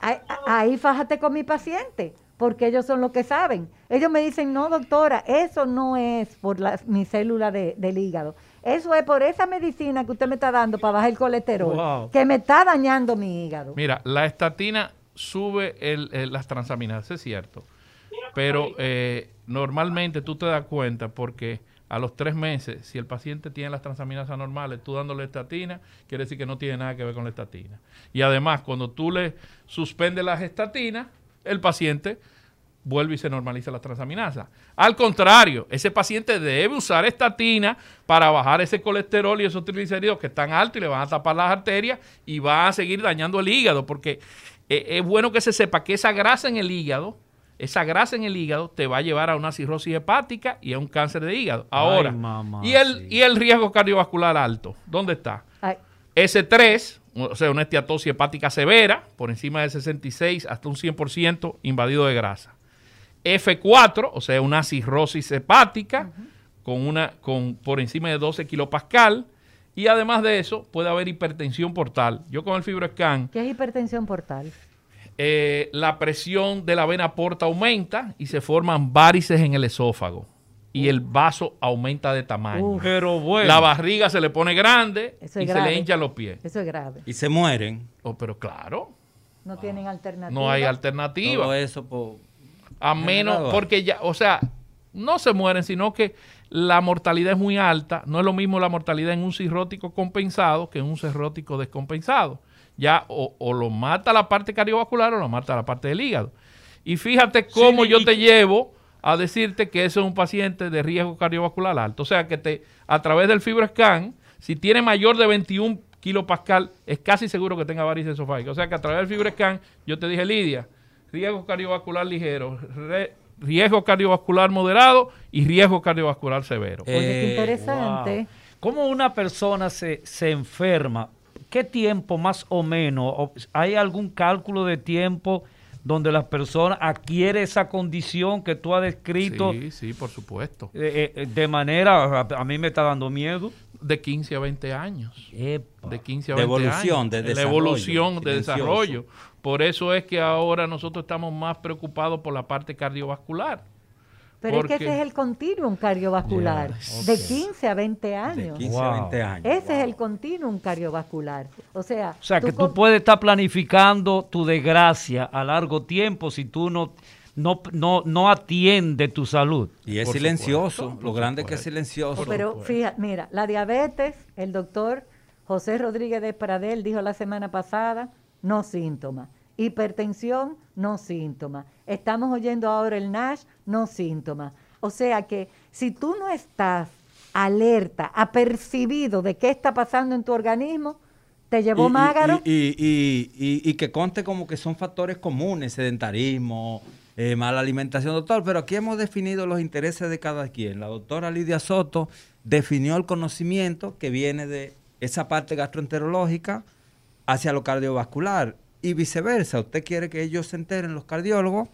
ahí, ahí fájate con mi paciente, porque ellos son los que saben. Ellos me dicen, no, doctora, eso no es por la- mi célula de- del hígado. Eso es por esa medicina que usted me está dando para bajar el colesterol, Wow. que me está dañando mi hígado. Mira, la estatina sube el- el- las transaminasas, es cierto. Pero eh, normalmente tú te das cuenta porque a los tres meses, si el paciente tiene las transaminasas normales, tú dándole estatina, quiere decir que no tiene nada que ver con la estatina. Y además, cuando tú le suspendes las estatinas, el paciente vuelve y se normaliza la transaminasa. Al contrario, ese paciente debe usar estatina para bajar ese colesterol y esos triglicéridos que están altos y le van a tapar las arterias y va a seguir dañando el hígado, porque eh, es bueno que se sepa que esa grasa en el hígado, esa grasa en el hígado te va a llevar a una cirrosis hepática y a un cáncer de hígado. Ahora, mamá, y, el, sí. y el riesgo cardiovascular alto, ¿dónde está? Ay, S3, o sea, una esteatosis hepática severa, por encima de 66 hasta un 100% invadido de grasa. F4, o sea, una cirrosis hepática con una, con, por encima de 12 kilopascal. Y además de eso, puede haber hipertensión portal. Yo con el fibroscan, ¿Qué es hipertensión portal? Eh, la presión de la vena porta aumenta y se forman varices en el esófago. Y el vaso aumenta de tamaño. Uf. Pero bueno. La barriga se le pone grande Eso y se le hinchan los pies. Eso es grave. Y se mueren. Oh, pero claro, No tienen alternativa. no hay alternativa. Todo eso por... A menos, porque ya, o sea, no se mueren, sino que la mortalidad es muy alta. No es lo mismo la mortalidad en un cirrótico compensado que en un cirrótico descompensado. Ya o, o lo mata la parte cardiovascular o lo mata la parte del hígado. Y fíjate cómo Sí, yo y- te llevo a decirte que ese es un paciente de riesgo cardiovascular alto. O sea, que te a través del fibroscan, si tiene mayor de 21 kilopascal, es casi seguro que tenga varices esofágicas. O sea, que a través del fibroscan, yo te dije, Lidia, riesgo cardiovascular ligero, re- riesgo cardiovascular moderado y riesgo cardiovascular severo. Oye, qué Eh, interesante. Wow. ¿Cómo una persona se, se enferma? ¿Qué tiempo más o menos? ¿Hay algún cálculo de tiempo donde la persona adquiere esa condición que tú has descrito Sí, sí, por supuesto. eh, eh, de manera, a, mí me está dando miedo? De 15 a 20 años. Epa. De 15 a De 20 evolución, años. de La desarrollo, evolución de desarrollo. Por eso es que ahora nosotros estamos más preocupados por la parte cardiovascular. Pero es que ese es el continuum cardiovascular, de ok. 15 a 20 De años. 15 a Wow. 20 años. Ese es el continuum cardiovascular. O sea, O sea, que con- tú puedes estar planificando tu desgracia a largo tiempo si tú no, no, no, no atiendes tu salud. Y es Por silencioso, supuesto, lo grande que es supuesto. silencioso. Pero fíjate, mira, la diabetes, el doctor José Rodríguez de Pradel dijo la semana pasada, no síntomas. Hipertensión, no síntomas. Estamos oyendo ahora el NASH, no síntomas. O sea que si tú no estás alerta, apercibido de qué está pasando en tu organismo, te llevó Y- y- mágaro. Y, y- y- que conste como que son factores comunes, sedentarismo, eh, mala alimentación, doctor. Pero aquí hemos definido los intereses de cada quien. La doctora Lidia Soto definió el conocimiento que viene de esa parte gastroenterológica hacia lo cardiovascular y viceversa. Usted quiere que ellos se enteren, los cardiólogos,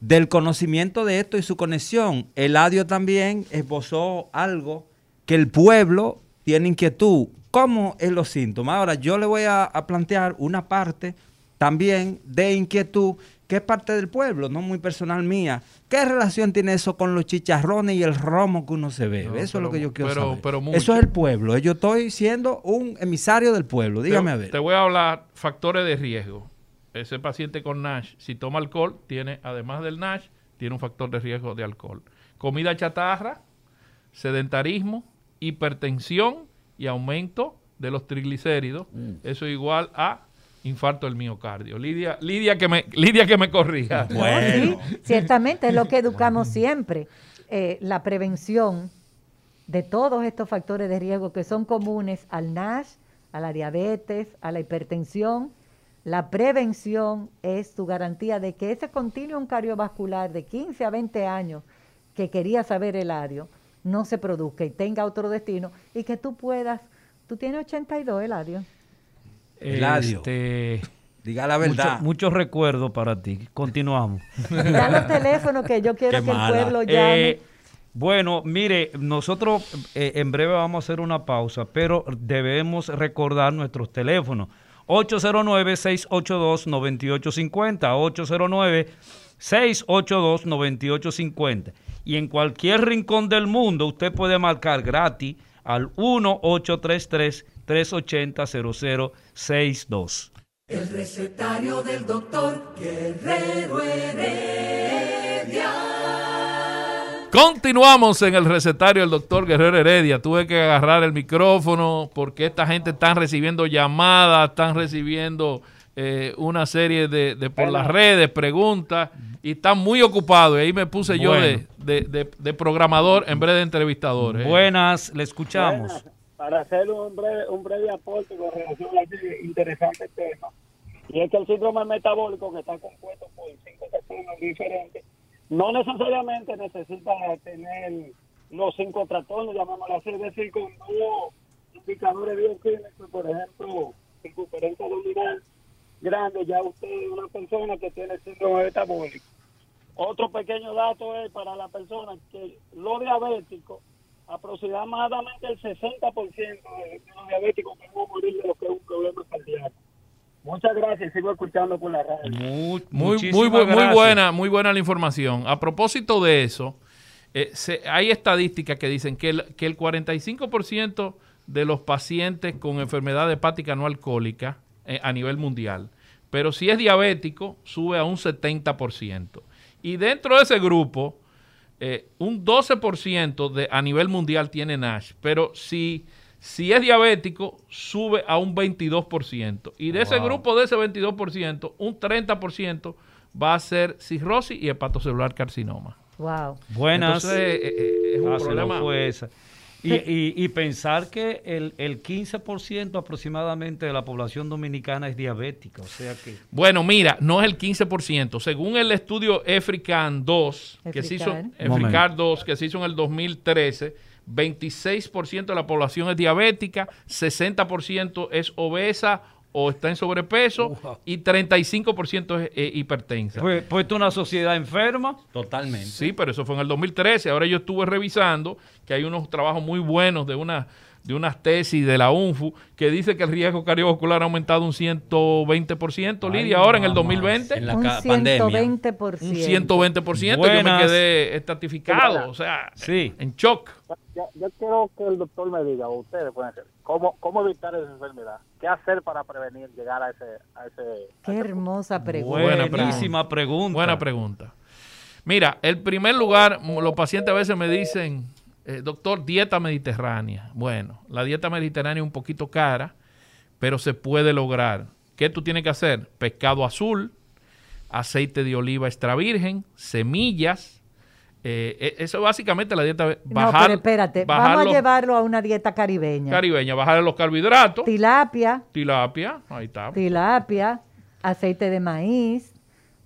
del conocimiento de esto y su conexión. Eladio también esbozó algo que el pueblo tiene inquietud. ¿Cómo es los síntomas? Ahora, yo le voy a plantear una parte también de inquietud que es parte del pueblo, no muy personal mía. ¿Qué relación tiene eso con los chicharrones y el romo que uno se bebe? No, eso es lo que yo quiero pero- saber. pero mucho. eso es el pueblo. Yo estoy siendo un emisario del pueblo. Dígame te, a ver. Te voy a hablar factores de riesgo. Ese paciente con NASH, si toma alcohol, tiene, además del NASH, tiene un factor de riesgo de alcohol. Comida chatarra, sedentarismo, hipertensión y aumento de los triglicéridos. Mm. Eso igual a infarto del miocardio. Lidia, Lidia que me, Lidia que me corrija. No, Bueno. sí, ciertamente es lo que educamos siempre. eh, la prevención de todos estos factores de riesgo que son comunes al NASH, a la diabetes, a la hipertensión. La prevención es tu garantía de que ese continuum cardiovascular de 15 a 20 años que quería saber Eladio no se produzca y tenga otro destino y que tú puedas. Tú tienes 82, Eladio. Eladio. Este, Diga la verdad. muchos recuerdos para ti. Continuamos. Da los teléfonos que yo quiero Qué que el pueblo llame. Eh, bueno, mire, nosotros eh, en breve vamos a hacer una pausa, pero debemos recordar nuestros teléfonos. 809-682-9850, 809-682-9850. Y en cualquier rincón del mundo usted puede marcar gratis al 1-833-380-0062. El recetario del doctor Guerrero Heredia. Continuamos en el recetario del doctor Guerrero Heredia. Tuve que agarrar el micrófono porque esta gente están recibiendo llamadas, están recibiendo eh, una serie de, de por las redes, preguntas, y están muy ocupados. Y ahí me puse yo Bueno. de, de- de- de programador en vez de entrevistador. eh. Buenas, le escuchamos. Buenas. Para hacer un breve, un breve aporte con relación a este interesante tema, y es que el síndrome metabólico, que está compuesto por cinco trastornos diferentes, no necesariamente necesita tener los cinco trastornos, llamémoslo así, es decir, con dos indicadores bioquímicos, por ejemplo, circunferencia abdominal grande, ya usted es una persona que tiene síndrome metabólico. Otro pequeño dato es para la persona que los diabéticos, aproximadamente el 60% de los diabéticos que van a morir de lo que es un problema cardíaco. Muchas gracias, sigo escuchando por la radio. Mu- Muy, muchísimas muy, bu- muy buena, muy buena la información. A propósito de eso, eh, se- hay estadísticas que dicen que el, que el 45% de los pacientes con enfermedad hepática no alcohólica eh, a nivel mundial, pero si es diabético, sube a un 70%. Y dentro de ese grupo, eh, un 12% de, a nivel mundial tiene NASH, pero si, si es diabético, sube a un 22%. Y de ese grupo de ese 22%, un 30% va a ser cirrosis y hepatocelular carcinoma. Wow. Buenas. Entonces, eh, eh, es un Ah, se lo problema. Y, y- y pensar que el, el 15% aproximadamente de la población dominicana es diabética, o sea que... Bueno, mira, no es el 15%. Según el estudio EFRICAN 2, que se hizo. EFRICAR 2, que se hizo en el 2013, 26% de la población es diabética, 60% es obesa o está en sobrepeso y 35% es eh, hipertensa. Pues, pues tú una sociedad enferma. Totalmente. Sí, pero eso fue en el 2013. Ahora yo estuve revisando que hay unos trabajos muy buenos de una de unas tesis de la UNFU que dice que el riesgo cardiovascular ha aumentado un 120%, Lidia, ahora en el 2020. En la un pandemia. 120%. Un 120%, yo me Buenas. quedé estatificado, o sea, Sí. en shock. Yo, yo quiero que el doctor me diga, o ustedes pueden ser, ¿cómo, cómo evitar esa enfermedad? ¿Qué hacer para prevenir llegar a ese... A ese Qué hermosa pregunta. Buena Buenísima pregunta. Buena pregunta. Mira, el primer lugar, los pacientes a veces me dicen, eh, doctor, dieta mediterránea. Bueno, la dieta mediterránea es un poquito cara, pero se puede lograr. ¿Qué tú tienes que hacer? Pescado azul, aceite de oliva extra virgen, semillas. Eh, e- eso es básicamente la dieta. no, Bajar, pero espérate, bajar vamos a llevarlo a una dieta caribeña. caribeña, bajar los carbohidratos, Tilapia, tilapia, ahí está. tilapia, aceite de maíz,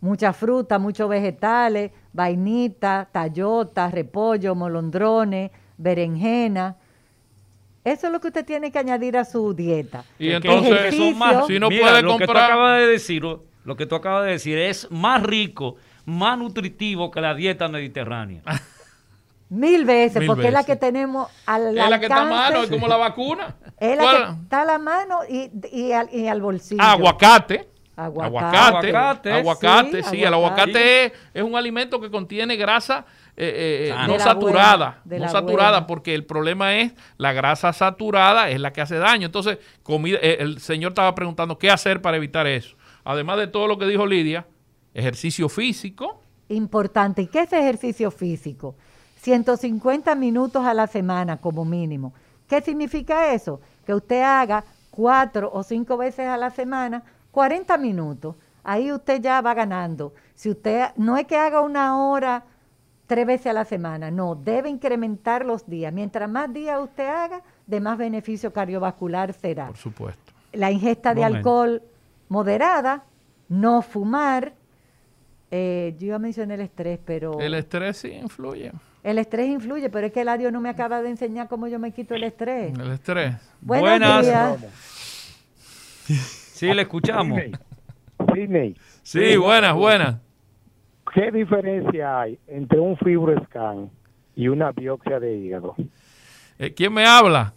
mucha fruta, muchos vegetales, vainita, tallota, repollo, molondrones, berenjena. Eso es lo que usted tiene que añadir a su dieta. Y entonces, que son más- si no Mira, puede lo que tú comprar- acabas de decir, lo que tú acabas de decir es más rico, más nutritivo que la dieta mediterránea. Mil veces, Mil porque es la que tenemos al es la que está a mano, es como la vacuna. Es la ¿Cuál? que está a la mano y, y al, y al bolsillo. Aguacate. Aguacate. Aguacate. Aguacate, Aguacate, sí, sí, el aguacate. es, es un alimento que contiene grasa eh, eh, Sana. no saturada. buena, no saturada, buena. porque el problema es la grasa saturada es la que hace daño. Entonces, comida, eh, el señor estaba preguntando qué hacer para evitar eso. Además de todo lo que dijo Lidia, ejercicio físico. Importante. ¿Y qué es ejercicio físico? 150 minutos a la semana como mínimo. ¿Qué significa eso? Que usted haga cuatro o cinco veces a la semana 40 minutos. Ahí usted ya va ganando. Si usted no es que haga una hora tres veces a la semana, no, debe incrementar los días. Mientras más días usted haga, de más beneficio cardiovascular será. Por supuesto. La ingesta de alcohol moderada, no fumar. Eh, yo iba a mencionar el estrés, pero El estrés sí influye. el estrés influye, pero es que Eladio no me acaba de enseñar cómo yo me quito el estrés. El estrés. Buenos Buenas. días. Sí, le escuchamos. Sidney, Sí, buenas, buenas. ¿qué diferencia hay entre un fibroscan y una biopsia de hígado? Eh, ¿Quién me habla?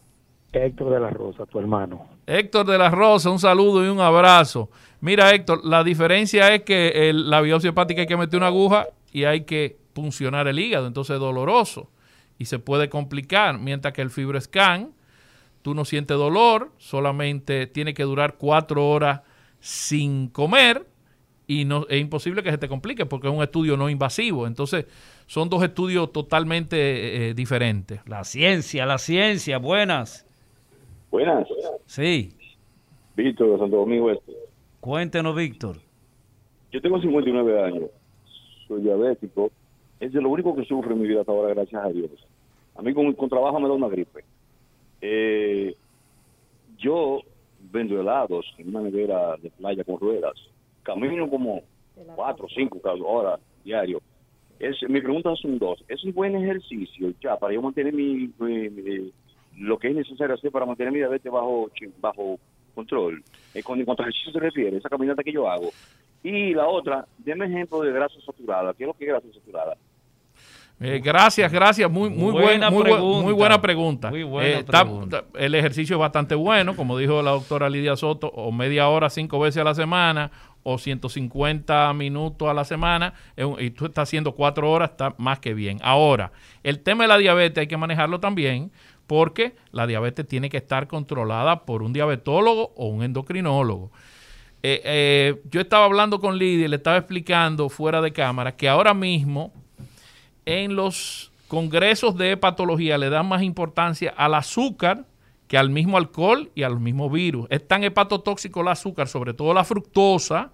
Héctor de la Rosa, tu hermano. Héctor de la Rosa, un saludo y un abrazo. Mira, Héctor, la diferencia es que el- la biopsia hepática hay que meter una aguja y hay que puncionar el hígado, entonces es doloroso y se puede complicar, mientras que el fibroscan, tú no sientes dolor, solamente tiene que durar cuatro horas sin comer y no es imposible que se te complique porque es un estudio no invasivo. Entonces, son dos estudios totalmente eh, diferentes. La ciencia, la ciencia, buenas. Buenas, Sí, Víctor de Santo Domingo Este. cuéntenos, Víctor. Yo tengo 59 años, soy diabético, es de lo único que sufro en mi vida hasta ahora, gracias a Dios. A mí con, con trabajo me da una gripe. Eh, yo vendo helados en una nevera de playa con ruedas. Camino como cuatro o cinco horas diario. Es, mi pregunta son dos. ¿Es un buen ejercicio ya para yo mantener mi, mi- mi- lo que es necesario hacer para mantener mi diabetes bajo, bajo control? Eh, con, en cuanto a ejercicio se refiere, esa caminata que yo hago. Y la otra, deme ejemplo de grasa saturada. ¿Qué es lo que es grasa saturada? Eh, gracias, gracias. Muy, muy Buena buena, muy, bu- pregunta. muy buena pregunta. Muy buena Eh, está- pregunta. está- el ejercicio es bastante bueno, como dijo la doctora Lidia Soto, o media hora cinco veces a la semana, o 150 minutos a la semana, y tú estás haciendo cuatro horas, está más que bien. Ahora, el tema de la diabetes hay que manejarlo también, porque la diabetes tiene que estar controlada por un diabetólogo o un endocrinólogo. Eh, eh, yo estaba hablando con Lidia y le estaba explicando fuera de cámara que ahora mismo en los congresos de hepatología le dan más importancia al azúcar que al mismo alcohol y al mismo virus. Es tan hepatotóxico el azúcar, sobre todo la fructosa,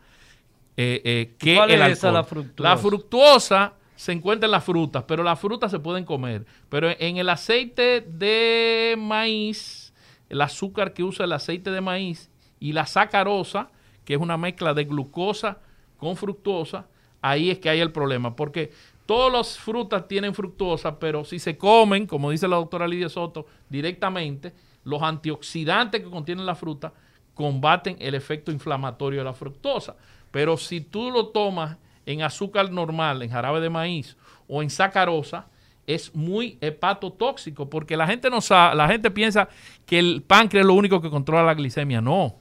eh, que ¿Cuál el es esa, alcohol. la fructosa? La fructosa se encuentra en las frutas, pero las frutas se pueden comer. Pero en el aceite de maíz, el azúcar que usa el aceite de maíz y la sacarosa, que es una mezcla de glucosa con fructosa, ahí es que hay el problema, porque todas las frutas tienen fructosa, pero si se comen, como dice la doctora Lidia Soto, directamente, los antioxidantes que contienen la fruta combaten el efecto inflamatorio de la fructosa. Pero si tú lo tomas en azúcar normal, en jarabe de maíz o en sacarosa, es muy hepatotóxico porque la gente no sabe, la gente piensa que el páncreas es lo único que controla la glicemia. No.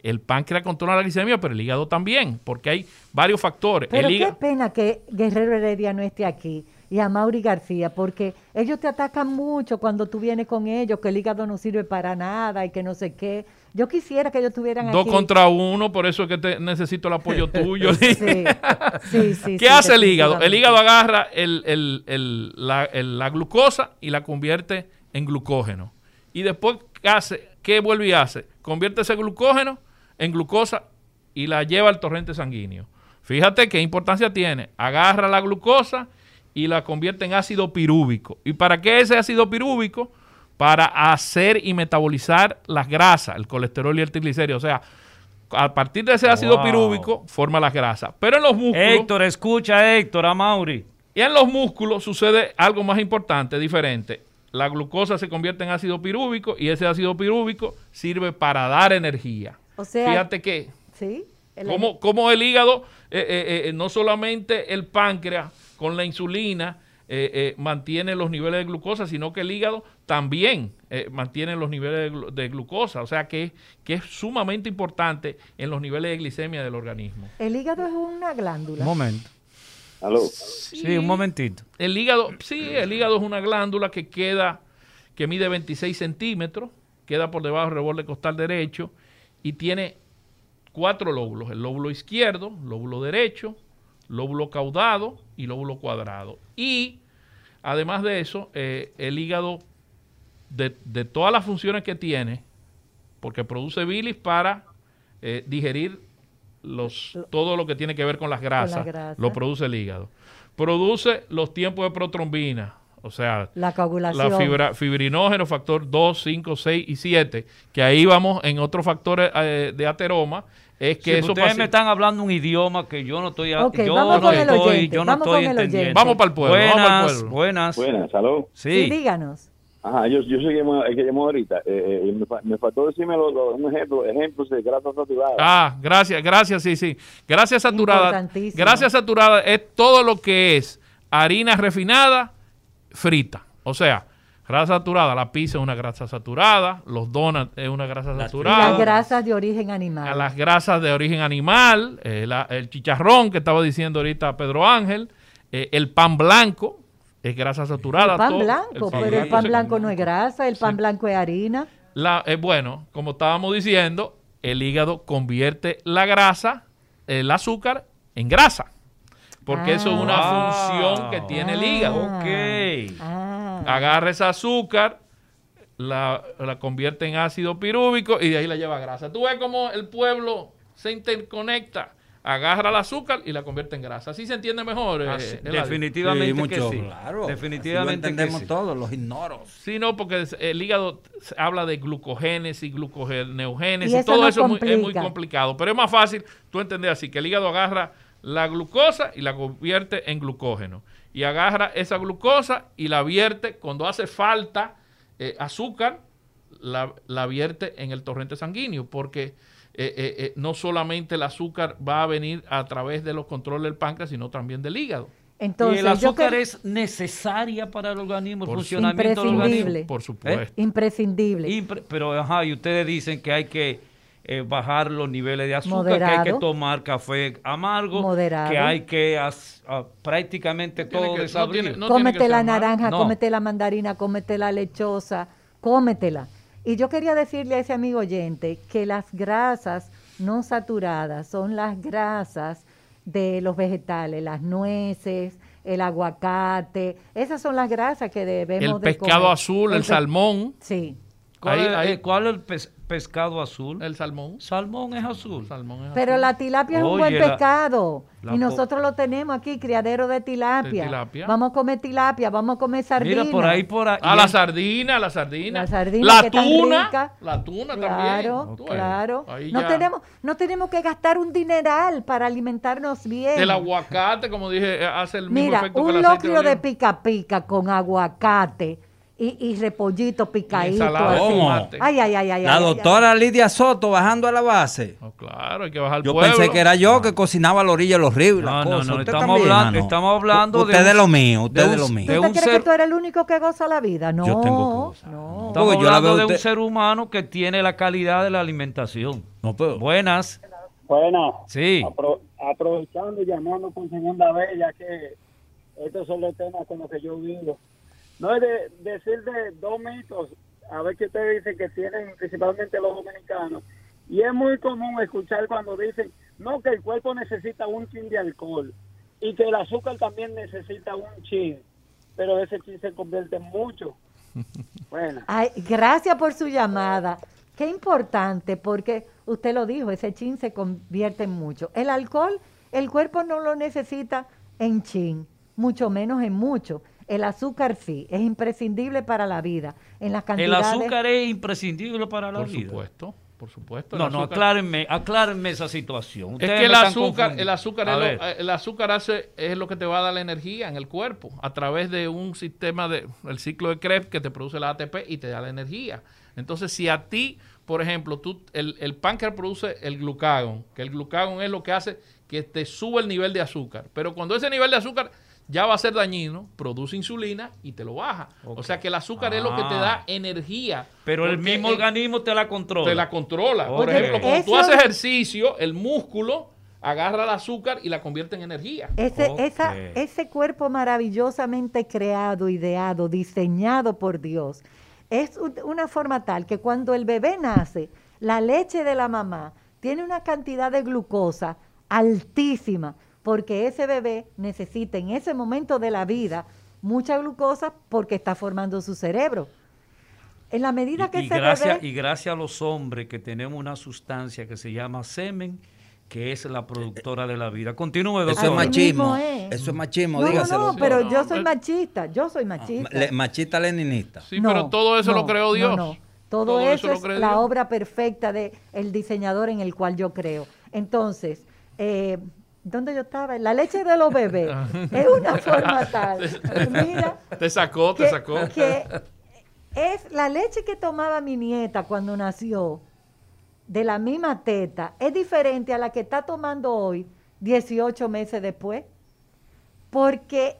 El páncreas controla la glicemia, pero el hígado también, porque hay varios factores. Pero el qué pena que Guerrero Heredia no esté aquí y a Mauri García, porque ellos te atacan mucho cuando tú vienes con ellos, que el hígado no sirve para nada y que no sé qué. Yo quisiera que ellos estuvieran dos aquí. contra uno, por eso es que te- necesito el apoyo tuyo. Sí, sí, sí, ¿Qué sí, hace el hígado? El hígado agarra el- el- el- la, glucosa y la convierte en glucógeno. Y después, ¿qué hace? ¿Qué vuelve y hace? Convierte ese glucógeno en glucosa y la lleva al torrente sanguíneo. Fíjate qué importancia tiene. Agarra la glucosa y la convierte en ácido pirúvico. ¿Y para qué ese ácido pirúvico? Para hacer y metabolizar las grasas, el colesterol y el triglicérido. O sea, a partir de ese ácido Wow. pirúvico forma las grasas. Pero en los músculos... Héctor, escucha, Héctor, a Mauri. Y en los músculos sucede algo más importante, diferente. La glucosa se convierte en ácido pirúvico y ese ácido pirúvico sirve para dar energía. O sea, Fíjate que Sí. el- como, como el hígado, eh, eh, eh, no solamente el páncreas con la insulina eh, eh, mantiene los niveles de glucosa, sino que el hígado también eh, mantiene los niveles de, glu- de glucosa. O sea que, que es sumamente importante en los niveles de glicemia del organismo. El hígado es una glándula. Un momento. Aló. Sí, un momentito. El hígado, sí, el hígado es una glándula que queda, que mide 26 centímetros, queda por debajo del reborde costal derecho y tiene cuatro lóbulos, el lóbulo izquierdo, lóbulo derecho, lóbulo caudado y lóbulo cuadrado. Y además de eso, eh, el hígado, de, de todas las funciones que tiene, porque produce bilis para eh, digerir los, todo lo que tiene que ver con las grasas, grasas. lo produce el hígado. Produce los tiempos de protrombina, o sea, La coagulación. la fibra, fibrinógeno, factor 2, 5, 6 y 7, que ahí vamos en otros factores eh, de ateroma, es que Sí, eso ustedes me están hablando un idioma que yo no estoy, a- Ok, yo vamos no con el estoy, oyente, yo no vamos estoy con el entendiendo. Vamos para el pueblo, Buenas, vamos para el pueblo. buenas. Buenas, aló. Sí, Sí. díganos. Ajá, yo, yo soy el que llamó- el que llamó ahorita. Eh, eh, me, fa- me faltó decirme lo- lo- un ejemplo, ejemplos de grasa saturada. Ah, gracias, gracias, sí, sí. Gracias saturada. Gracias saturada es todo lo que es harina refinada frita. O sea, grasa saturada, la pizza es una grasa saturada, los donuts es una grasa Las saturada. grasas de origen animal. las grasas de origen animal, eh, la- el chicharrón que estaba diciendo ahorita Pedro Ángel, eh, el pan blanco es grasa saturada. el pan todo- blanco, pan pero el pan blanco no es grasa, el pan blanco es harina. la, eh, bueno, como estábamos diciendo, el hígado convierte la grasa, el azúcar, en grasa. Porque eso es una Ah. función que tiene el hígado. Ok. Ah, Agarra ese azúcar, la, la convierte en ácido pirúvico y de ahí la lleva a grasa. Tú ves cómo el pueblo se interconecta, agarra el azúcar y la convierte en grasa. Así se entiende mejor. eh, Así- Eladio. definitivamente Sí, que mucho, sí. claro. Definitivamente Así lo entendemos que sí. todos, los ignoro. Sí, no, porque el hígado habla de glucogénesis, gluconeogénesis, Y eso todo no eso es muy, es muy complica. complicado. Pero es más fácil tú entender así, que el hígado agarra la glucosa y la convierte en glucógeno. Y agarra esa glucosa y la vierte, cuando hace falta eh, azúcar, la, la vierte en el torrente sanguíneo, porque eh, eh, eh, no solamente el azúcar va a venir a través de los controles del páncreas, sino también del hígado. entonces, y el azúcar que- es necesaria para el organismo, el funcionamiento del Imprescindible. organismo. Por supuesto. imprescindible. Impre- pero, ajá, y ustedes dicen que hay que eh, bajar los niveles de azúcar, que hay que Moderado. tomar café amargo, Moderado. que hay que as- a- prácticamente Tiene todo que- no desabrir. tiene- no tiene cómete la naranja, No. cómete la mandarina, cómete la lechosa, cómetela. Y yo quería decirle a ese amigo oyente que las grasas no saturadas son las grasas de los vegetales, las nueces, el aguacate, esas son las grasas que debemos El de pescado comer. azul, el salmón. Sí. ¿Cuál, Ahí- es, ahí- eh, cuál es el pes- pescado azul? El salmón. Salmón es azul. Salmón es Pero azul. la tilapia es un buen la- pescado. la y nosotros lo tenemos aquí, criadero de tilapia. De tilapia. Vamos a comer tilapia, vamos a comer sardina. Mira, por ahí, por ahí. Ah, la sardina, la sardina. La sardina La que tuna. rica. La tuna Claro, también. Ves, claro. ahí No ya. tenemos, no tenemos que gastar un dineral para alimentarnos bien. El aguacate, como dije, eh, hace el mismo Mira, efecto que un el aceite locrio de pica pica con aguacate y, y repollito picadito. así. Ay, ay, ay, ay. La ay, ay, doctora Lidia Soto bajando a la base. Oh, claro, hay que bajar Yo pueblo. pensé que era yo que cocinaba a la orilla de los ríos. No, no, no, Usted estamos hablando, estamos hablando Usted de de un- lo mío, usted de lo mío. ¿Tú de te un crees ser- que tú eres el único que goza la vida? No, Yo tengo cosas. no. Estamos yo la hablando de un usted- ser humano que tiene la calidad de la alimentación. No, pero- Buenas. Bueno, Sí. apro- aprovechando y llamando por segunda vez, ya que estos son los temas con los que yo vivo. No es de decir de dos mitos, a ver qué ustedes dicen que tienen principalmente los dominicanos. Y es muy común escuchar cuando dicen, no, que el cuerpo necesita un chin de alcohol y que el azúcar también necesita un chin, pero ese chin se convierte en mucho. Bueno. Ay, gracias por su llamada. Qué importante, porque usted lo dijo, ese chin se convierte en mucho. El alcohol, el cuerpo no lo necesita en chin, mucho menos en mucho. El azúcar sí, es imprescindible para la vida. En las El cantidades. azúcar es imprescindible para la Por vida. supuesto, por supuesto. el No, no, aclárenme, aclárenme esa situación. Es que el azúcar, el azúcar, es lo, el azúcar hace, es lo que te va a dar la energía en el cuerpo a través de un sistema de el ciclo de Krebs que te produce la ATP y te da la energía. Entonces, si a ti, por ejemplo, tú el, el páncreas produce el glucagón, que el glucagón es lo que hace que te sube el nivel de azúcar, pero cuando ese nivel de azúcar ya va a ser dañino, produce insulina y te lo baja. O sea que el azúcar es lo que te Ah. da energía. Pero el mismo el- organismo te la controla. te la controla. Por ejemplo, cuando tú haces ejercicio, el músculo agarra el azúcar y la convierte en energía. Ese, esa, ese cuerpo maravillosamente creado, ideado, diseñado por Dios, es un- una forma tal que cuando el bebé nace, la leche de la mamá tiene una cantidad de glucosa altísima, porque ese bebé necesita en ese momento de la vida mucha glucosa porque está formando su cerebro. En la medida que y, y ese gracias, bebé... y gracias a los hombres que tenemos una sustancia que se llama semen, que es la productora de la vida. Continúe, Eso doctor. es Así machismo. es. Eso es machismo, No, no, dígaselo. no, pero No, yo soy eh. machista, yo soy machista. Le- machista leninista. Sí, pero todo eso lo creó Dios. No, no. Todo, Todo eso, eso es la Dios. obra perfecta de el diseñador en el cual yo creo. Entonces, eh, ¿dónde yo estaba? La leche de los bebés es una forma tal. Mira, Te sacó, te que, sacó. que es la leche que tomaba mi nieta cuando nació de la misma teta es diferente a la que está tomando hoy 18 meses después porque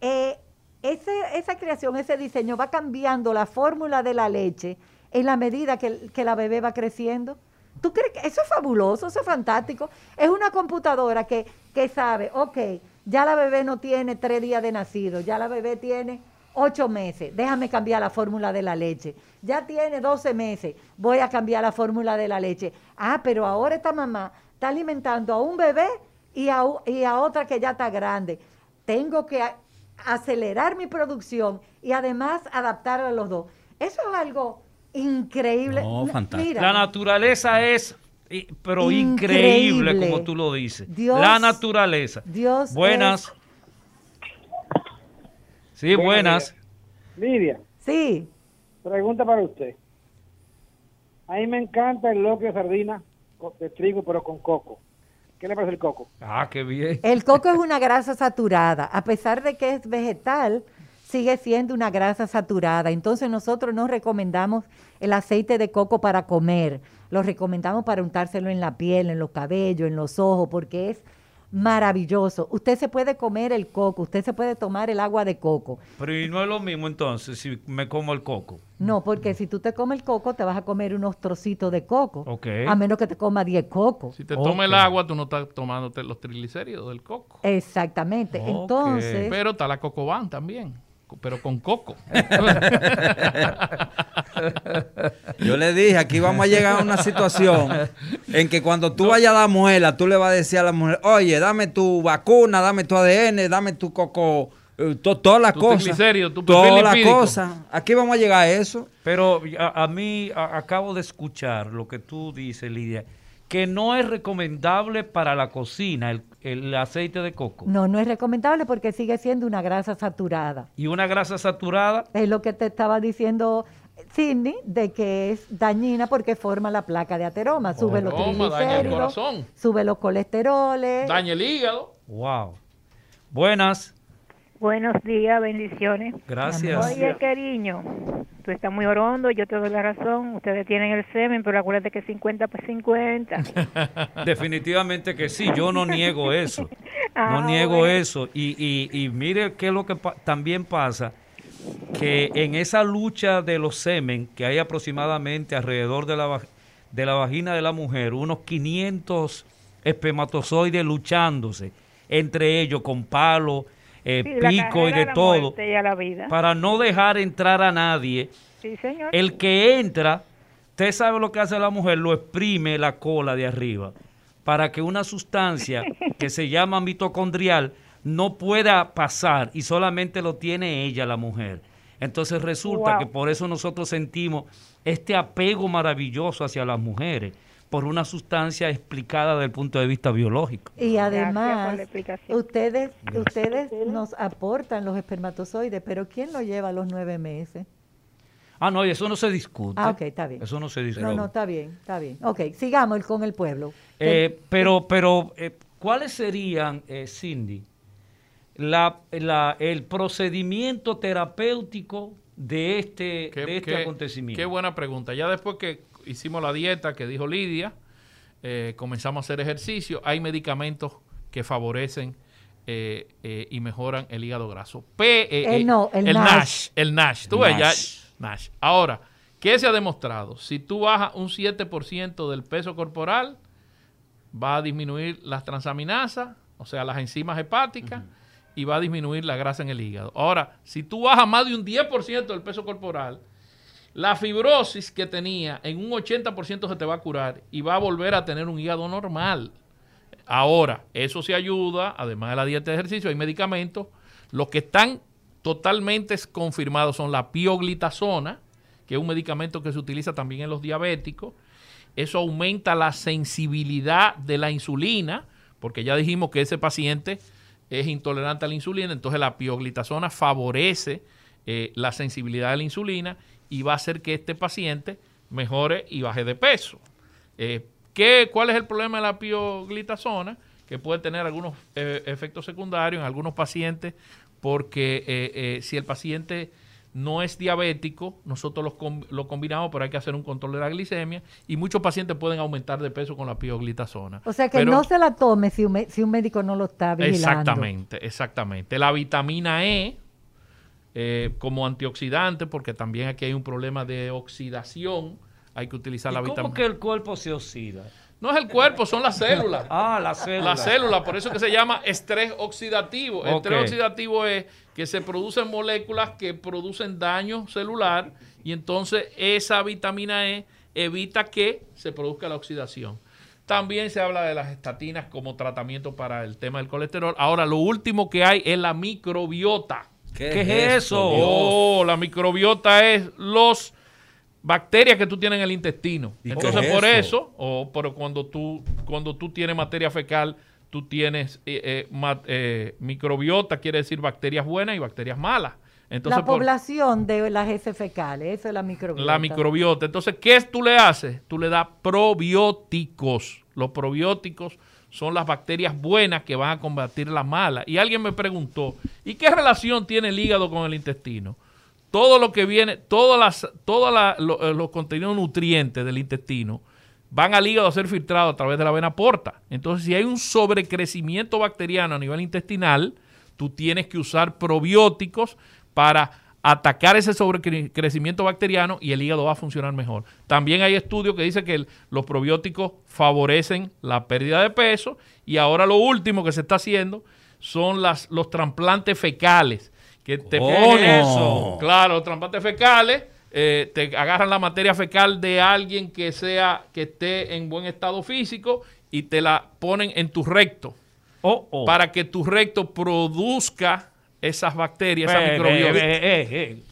eh, ese- esa creación, ese diseño va cambiando la fórmula de la leche en la medida que, que la bebé va creciendo. ¿Tú crees que eso es fabuloso, eso es fantástico? Es una computadora que, que sabe, ok, ya la bebé no tiene tres días de nacido, ya la bebé tiene ocho meses, déjame cambiar la fórmula de la leche. Ya tiene 12 meses, voy a cambiar la fórmula de la leche. Ah, pero ahora esta mamá está alimentando a un bebé y a, y a otra que ya está grande. Tengo que acelerar mi producción y además adaptar a los dos. Eso es algo increíble. No, N- fantástico. Mira, La naturaleza es, pero increíble, Increíble. como tú lo dices. Dios- la naturaleza. Dios Buenas. Sí, buenas. Lidia, sí, pregunta para usted. A mí me encanta el loco de sardina de trigo, pero con coco. ¿Qué le parece el coco? Ah, qué bien. el coco es una grasa saturada. A pesar de que es vegetal, sigue siendo una grasa saturada. Entonces nosotros no recomendamos el aceite de coco para comer. Lo recomendamos para untárselo en la piel, en los cabellos, en los ojos, porque es maravilloso. Usted se puede comer el coco, usted se puede tomar el agua de coco. Pero y no es lo mismo entonces si me como el coco. No, porque si tú te comes el coco, te vas a comer unos trocitos de coco. Ok. A menos que te coma 10 cocos. Si te toma el agua, tú no estás tomándote los triglicéridos del coco. Exactamente. Entonces, Pero está la cocoban también, pero con coco. Yo le dije, aquí vamos a llegar a una situación en que cuando tú vayas a dar muela, tú le vas a decir a la mujer, oye, dame tu vacuna, dame tu ADN, dame tu coco, eh, to- todas las cosas. Todas las cosas. Aquí vamos a llegar a eso. Pero a, a mí a- acabo de escuchar lo que tú dices, Lidia, que no es recomendable para la cocina el, el aceite de coco. no, no es recomendable porque sigue siendo una grasa saturada. Y una grasa saturada, Es lo que te estaba diciendo Sidney, de que es dañina porque forma la placa de ateroma. Sube los Ateroma, daña el triglicéridos, corazón. sube los colesteroles. Daña el hígado. wow. Buenas. Buenos días, bendiciones. Gracias. Oye, cariño, tú estás muy orondo, yo te doy la razón. Ustedes tienen el semen, pero acuérdate que 50 por 50. Definitivamente que sí, yo no niego eso. No Ah, niego bueno. eso. Y, y, y mire qué es lo que pa- también pasa, que en esa lucha de los semen, que hay aproximadamente alrededor de la, de la vagina de la mujer, unos 500 espermatozoides luchándose entre ellos con palo, eh, Sí, pico y de todo, y para no dejar entrar a nadie. Sí, señor. El que entra, usted sabe lo que hace la mujer, lo exprime la cola de arriba para que una sustancia que se llama mitocondrial no pueda pasar y solamente lo tiene ella, la mujer. Entonces resulta Wow. que por eso nosotros sentimos este apego maravilloso hacia las mujeres, por una sustancia explicada desde el punto de vista biológico. Y además, ustedes, ustedes nos aportan los espermatozoides, pero ¿quién lo lleva a los nueve meses? Ah, no, y eso no se discute. Ah, ok, está bien. Eso no se discute. No, no, está bien, está bien. Ok, sigamos con el pueblo. Eh, pero, pero, eh, ¿cuáles serían, eh, Cindy, la, la- el procedimiento terapéutico de este, Qué- de este qué- acontecimiento? Qué buena pregunta. Ya después que hicimos la dieta que dijo Lidia, eh, comenzamos a hacer ejercicio. Hay medicamentos que favorecen eh, eh, y mejoran el hígado graso. P, eh, El eh, no, el NASH. NASH. El NASH. Tú ves, ya. NASH. Ahora, ¿qué se ha demostrado? Si tú bajas un 7% del peso corporal, va a disminuir las transaminasas, o sea, las enzimas hepáticas, y va a disminuir la grasa en el hígado. Ahora, si tú bajas más de un 10% del peso corporal, la fibrosis que tenía en un 80% se te va a curar y va a volver a tener un hígado normal. Ahora, eso se ayuda, además de la dieta de ejercicio, hay medicamentos. Los que están totalmente confirmados son la pioglitazona, que es un medicamento que se utiliza también en los diabéticos. Eso aumenta la sensibilidad de la insulina, porque ya dijimos que ese paciente es intolerante a la insulina, entonces la pioglitazona favorece eh, la sensibilidad de la insulina y va a hacer que este paciente mejore y baje de peso. Eh, ¿qué, ¿Cuál es el problema de la pioglitazona? Que puede tener algunos eh, efectos secundarios en algunos pacientes, porque eh, si el paciente no es diabético, nosotros los com- lo combinamos, pero hay que hacer un control de la glicemia y muchos pacientes pueden aumentar de peso con la pioglitazona. O sea que Pero- no se la tome si un, si un médico no lo está vigilando. Exactamente, exactamente. La vitamina E eh, como antioxidante, porque también aquí hay un problema de oxidación, hay que utilizar ¿Y la ¿Cómo vitamina que el cuerpo se oxida? No es el cuerpo, son las células. Ah, las células. Las células, por eso que se llama estrés oxidativo. Estrés oxidativo es que se producen moléculas que producen daño celular y entonces esa vitamina E evita que se produzca la oxidación. También se habla de las estatinas como tratamiento para el tema del colesterol. Ahora, lo último que hay es la microbiota. ¿Qué es eso? Oh, la microbiota es los bacterias que tú tienes en el intestino. ¿Y qué Entonces, es por eso? eso, o pero cuando tú, cuando tú tienes materia fecal, tú tienes eh, eh, eh, microbiota, quiere decir bacterias buenas y bacterias malas. Entonces, la por- población de las heces fecales, eso es la microbiota. la microbiota. Entonces, ¿qué tú le haces? Tú le das probióticos. Los probióticos son las bacterias buenas que van a combatir las malas. Y alguien me preguntó, ¿y qué relación tiene el hígado con el intestino? Todo lo que viene, todas las, todos la- lo- eh, los contenidos nutrientes del intestino van al hígado a ser filtrados a través de la vena porta. Entonces, si hay un sobrecrecimiento bacteriano a nivel intestinal, tú tienes que usar probióticos para atacar ese sobrecrecimiento bacteriano y el hígado va a funcionar mejor. También hay estudios que dicen que el- los probióticos favorecen la pérdida de peso y ahora lo último que se está haciendo son las, los trasplantes fecales. Que te ponen eso. Claro, los trasplantes fecales, eh, te agarran la materia fecal de alguien que sea, que esté en buen estado físico y te la ponen en tu recto. Oh, Para que tu recto produzca esas bacterias, esa Ve, microbiota. ve, ve, eh, eh.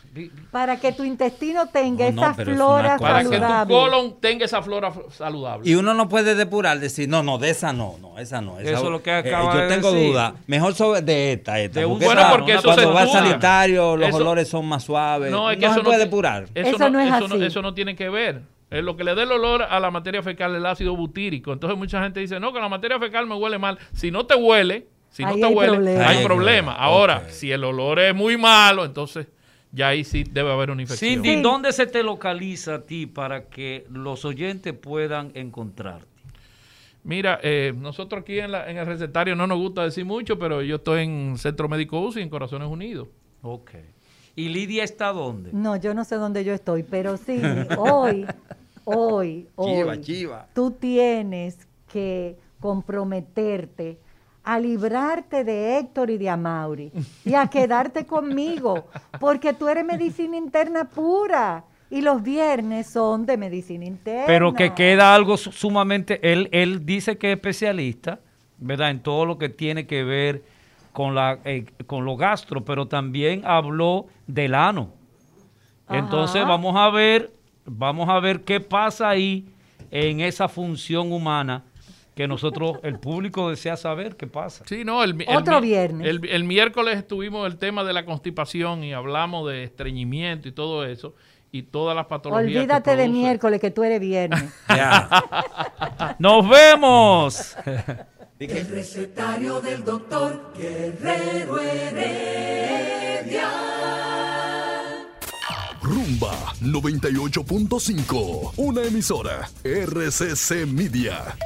Para que tu intestino tenga No, no, esa es flora cosa- Para que tu saludable. colon tenga esa flora saludable. Y uno no puede depurar, decir, no, no, de esa no, no, esa no. esa- Eso es lo que eh, acaba Yo de tengo decir. duda. Mejor sobre de esta, esta. De un- porque Bueno, esa- porque eso cuando va sanitario, los Eso- olores son más suaves. No, No, es que eso se no puede depurar. Eso, Eso no, no es eso, no, así. eso no tiene que ver. Es lo que le dé el olor a la materia fecal es el ácido butírico. Entonces mucha gente dice, no, que la materia fecal me huele mal. Si no te huele, Si no te hay huele, problema. hay problema. Ahora, si el olor es muy malo, entonces ya ahí sí debe haber una infección. Cindy, ¿dónde se te localiza a ti para que los oyentes puedan encontrarte? Mira, eh, nosotros aquí en, la- en el recetario no nos gusta decir mucho, pero yo estoy en Centro Médico UCI en Corazones Unidos. Ok. ¿Y Lidia está dónde? No, yo no sé dónde yo estoy, pero sí, hoy, hoy, hoy, Chiva, chiva. tú tienes que comprometerte a librarte de Héctor y de Amaury y a quedarte conmigo, porque tú eres medicina interna pura y los viernes son de medicina interna. Pero que queda algo su- sumamente, él, él dice que es especialista, ¿verdad? En todo lo que tiene que ver con, la, eh, con lo gastro, pero también habló del ano. Entonces vamos a ver, vamos a ver qué pasa ahí en esa función humana que nosotros, el público desea saber qué pasa. Sí, no, el, el- Otro el- viernes. El, el miércoles estuvimos el tema de la constipación y hablamos de estreñimiento y todo eso y todas las patologías. que Olvídate de miércoles que tú eres viernes. ¡Nos vemos! El recetario del doctor Guerrero Heredia. Rumba 98.5, una emisora RCC Media.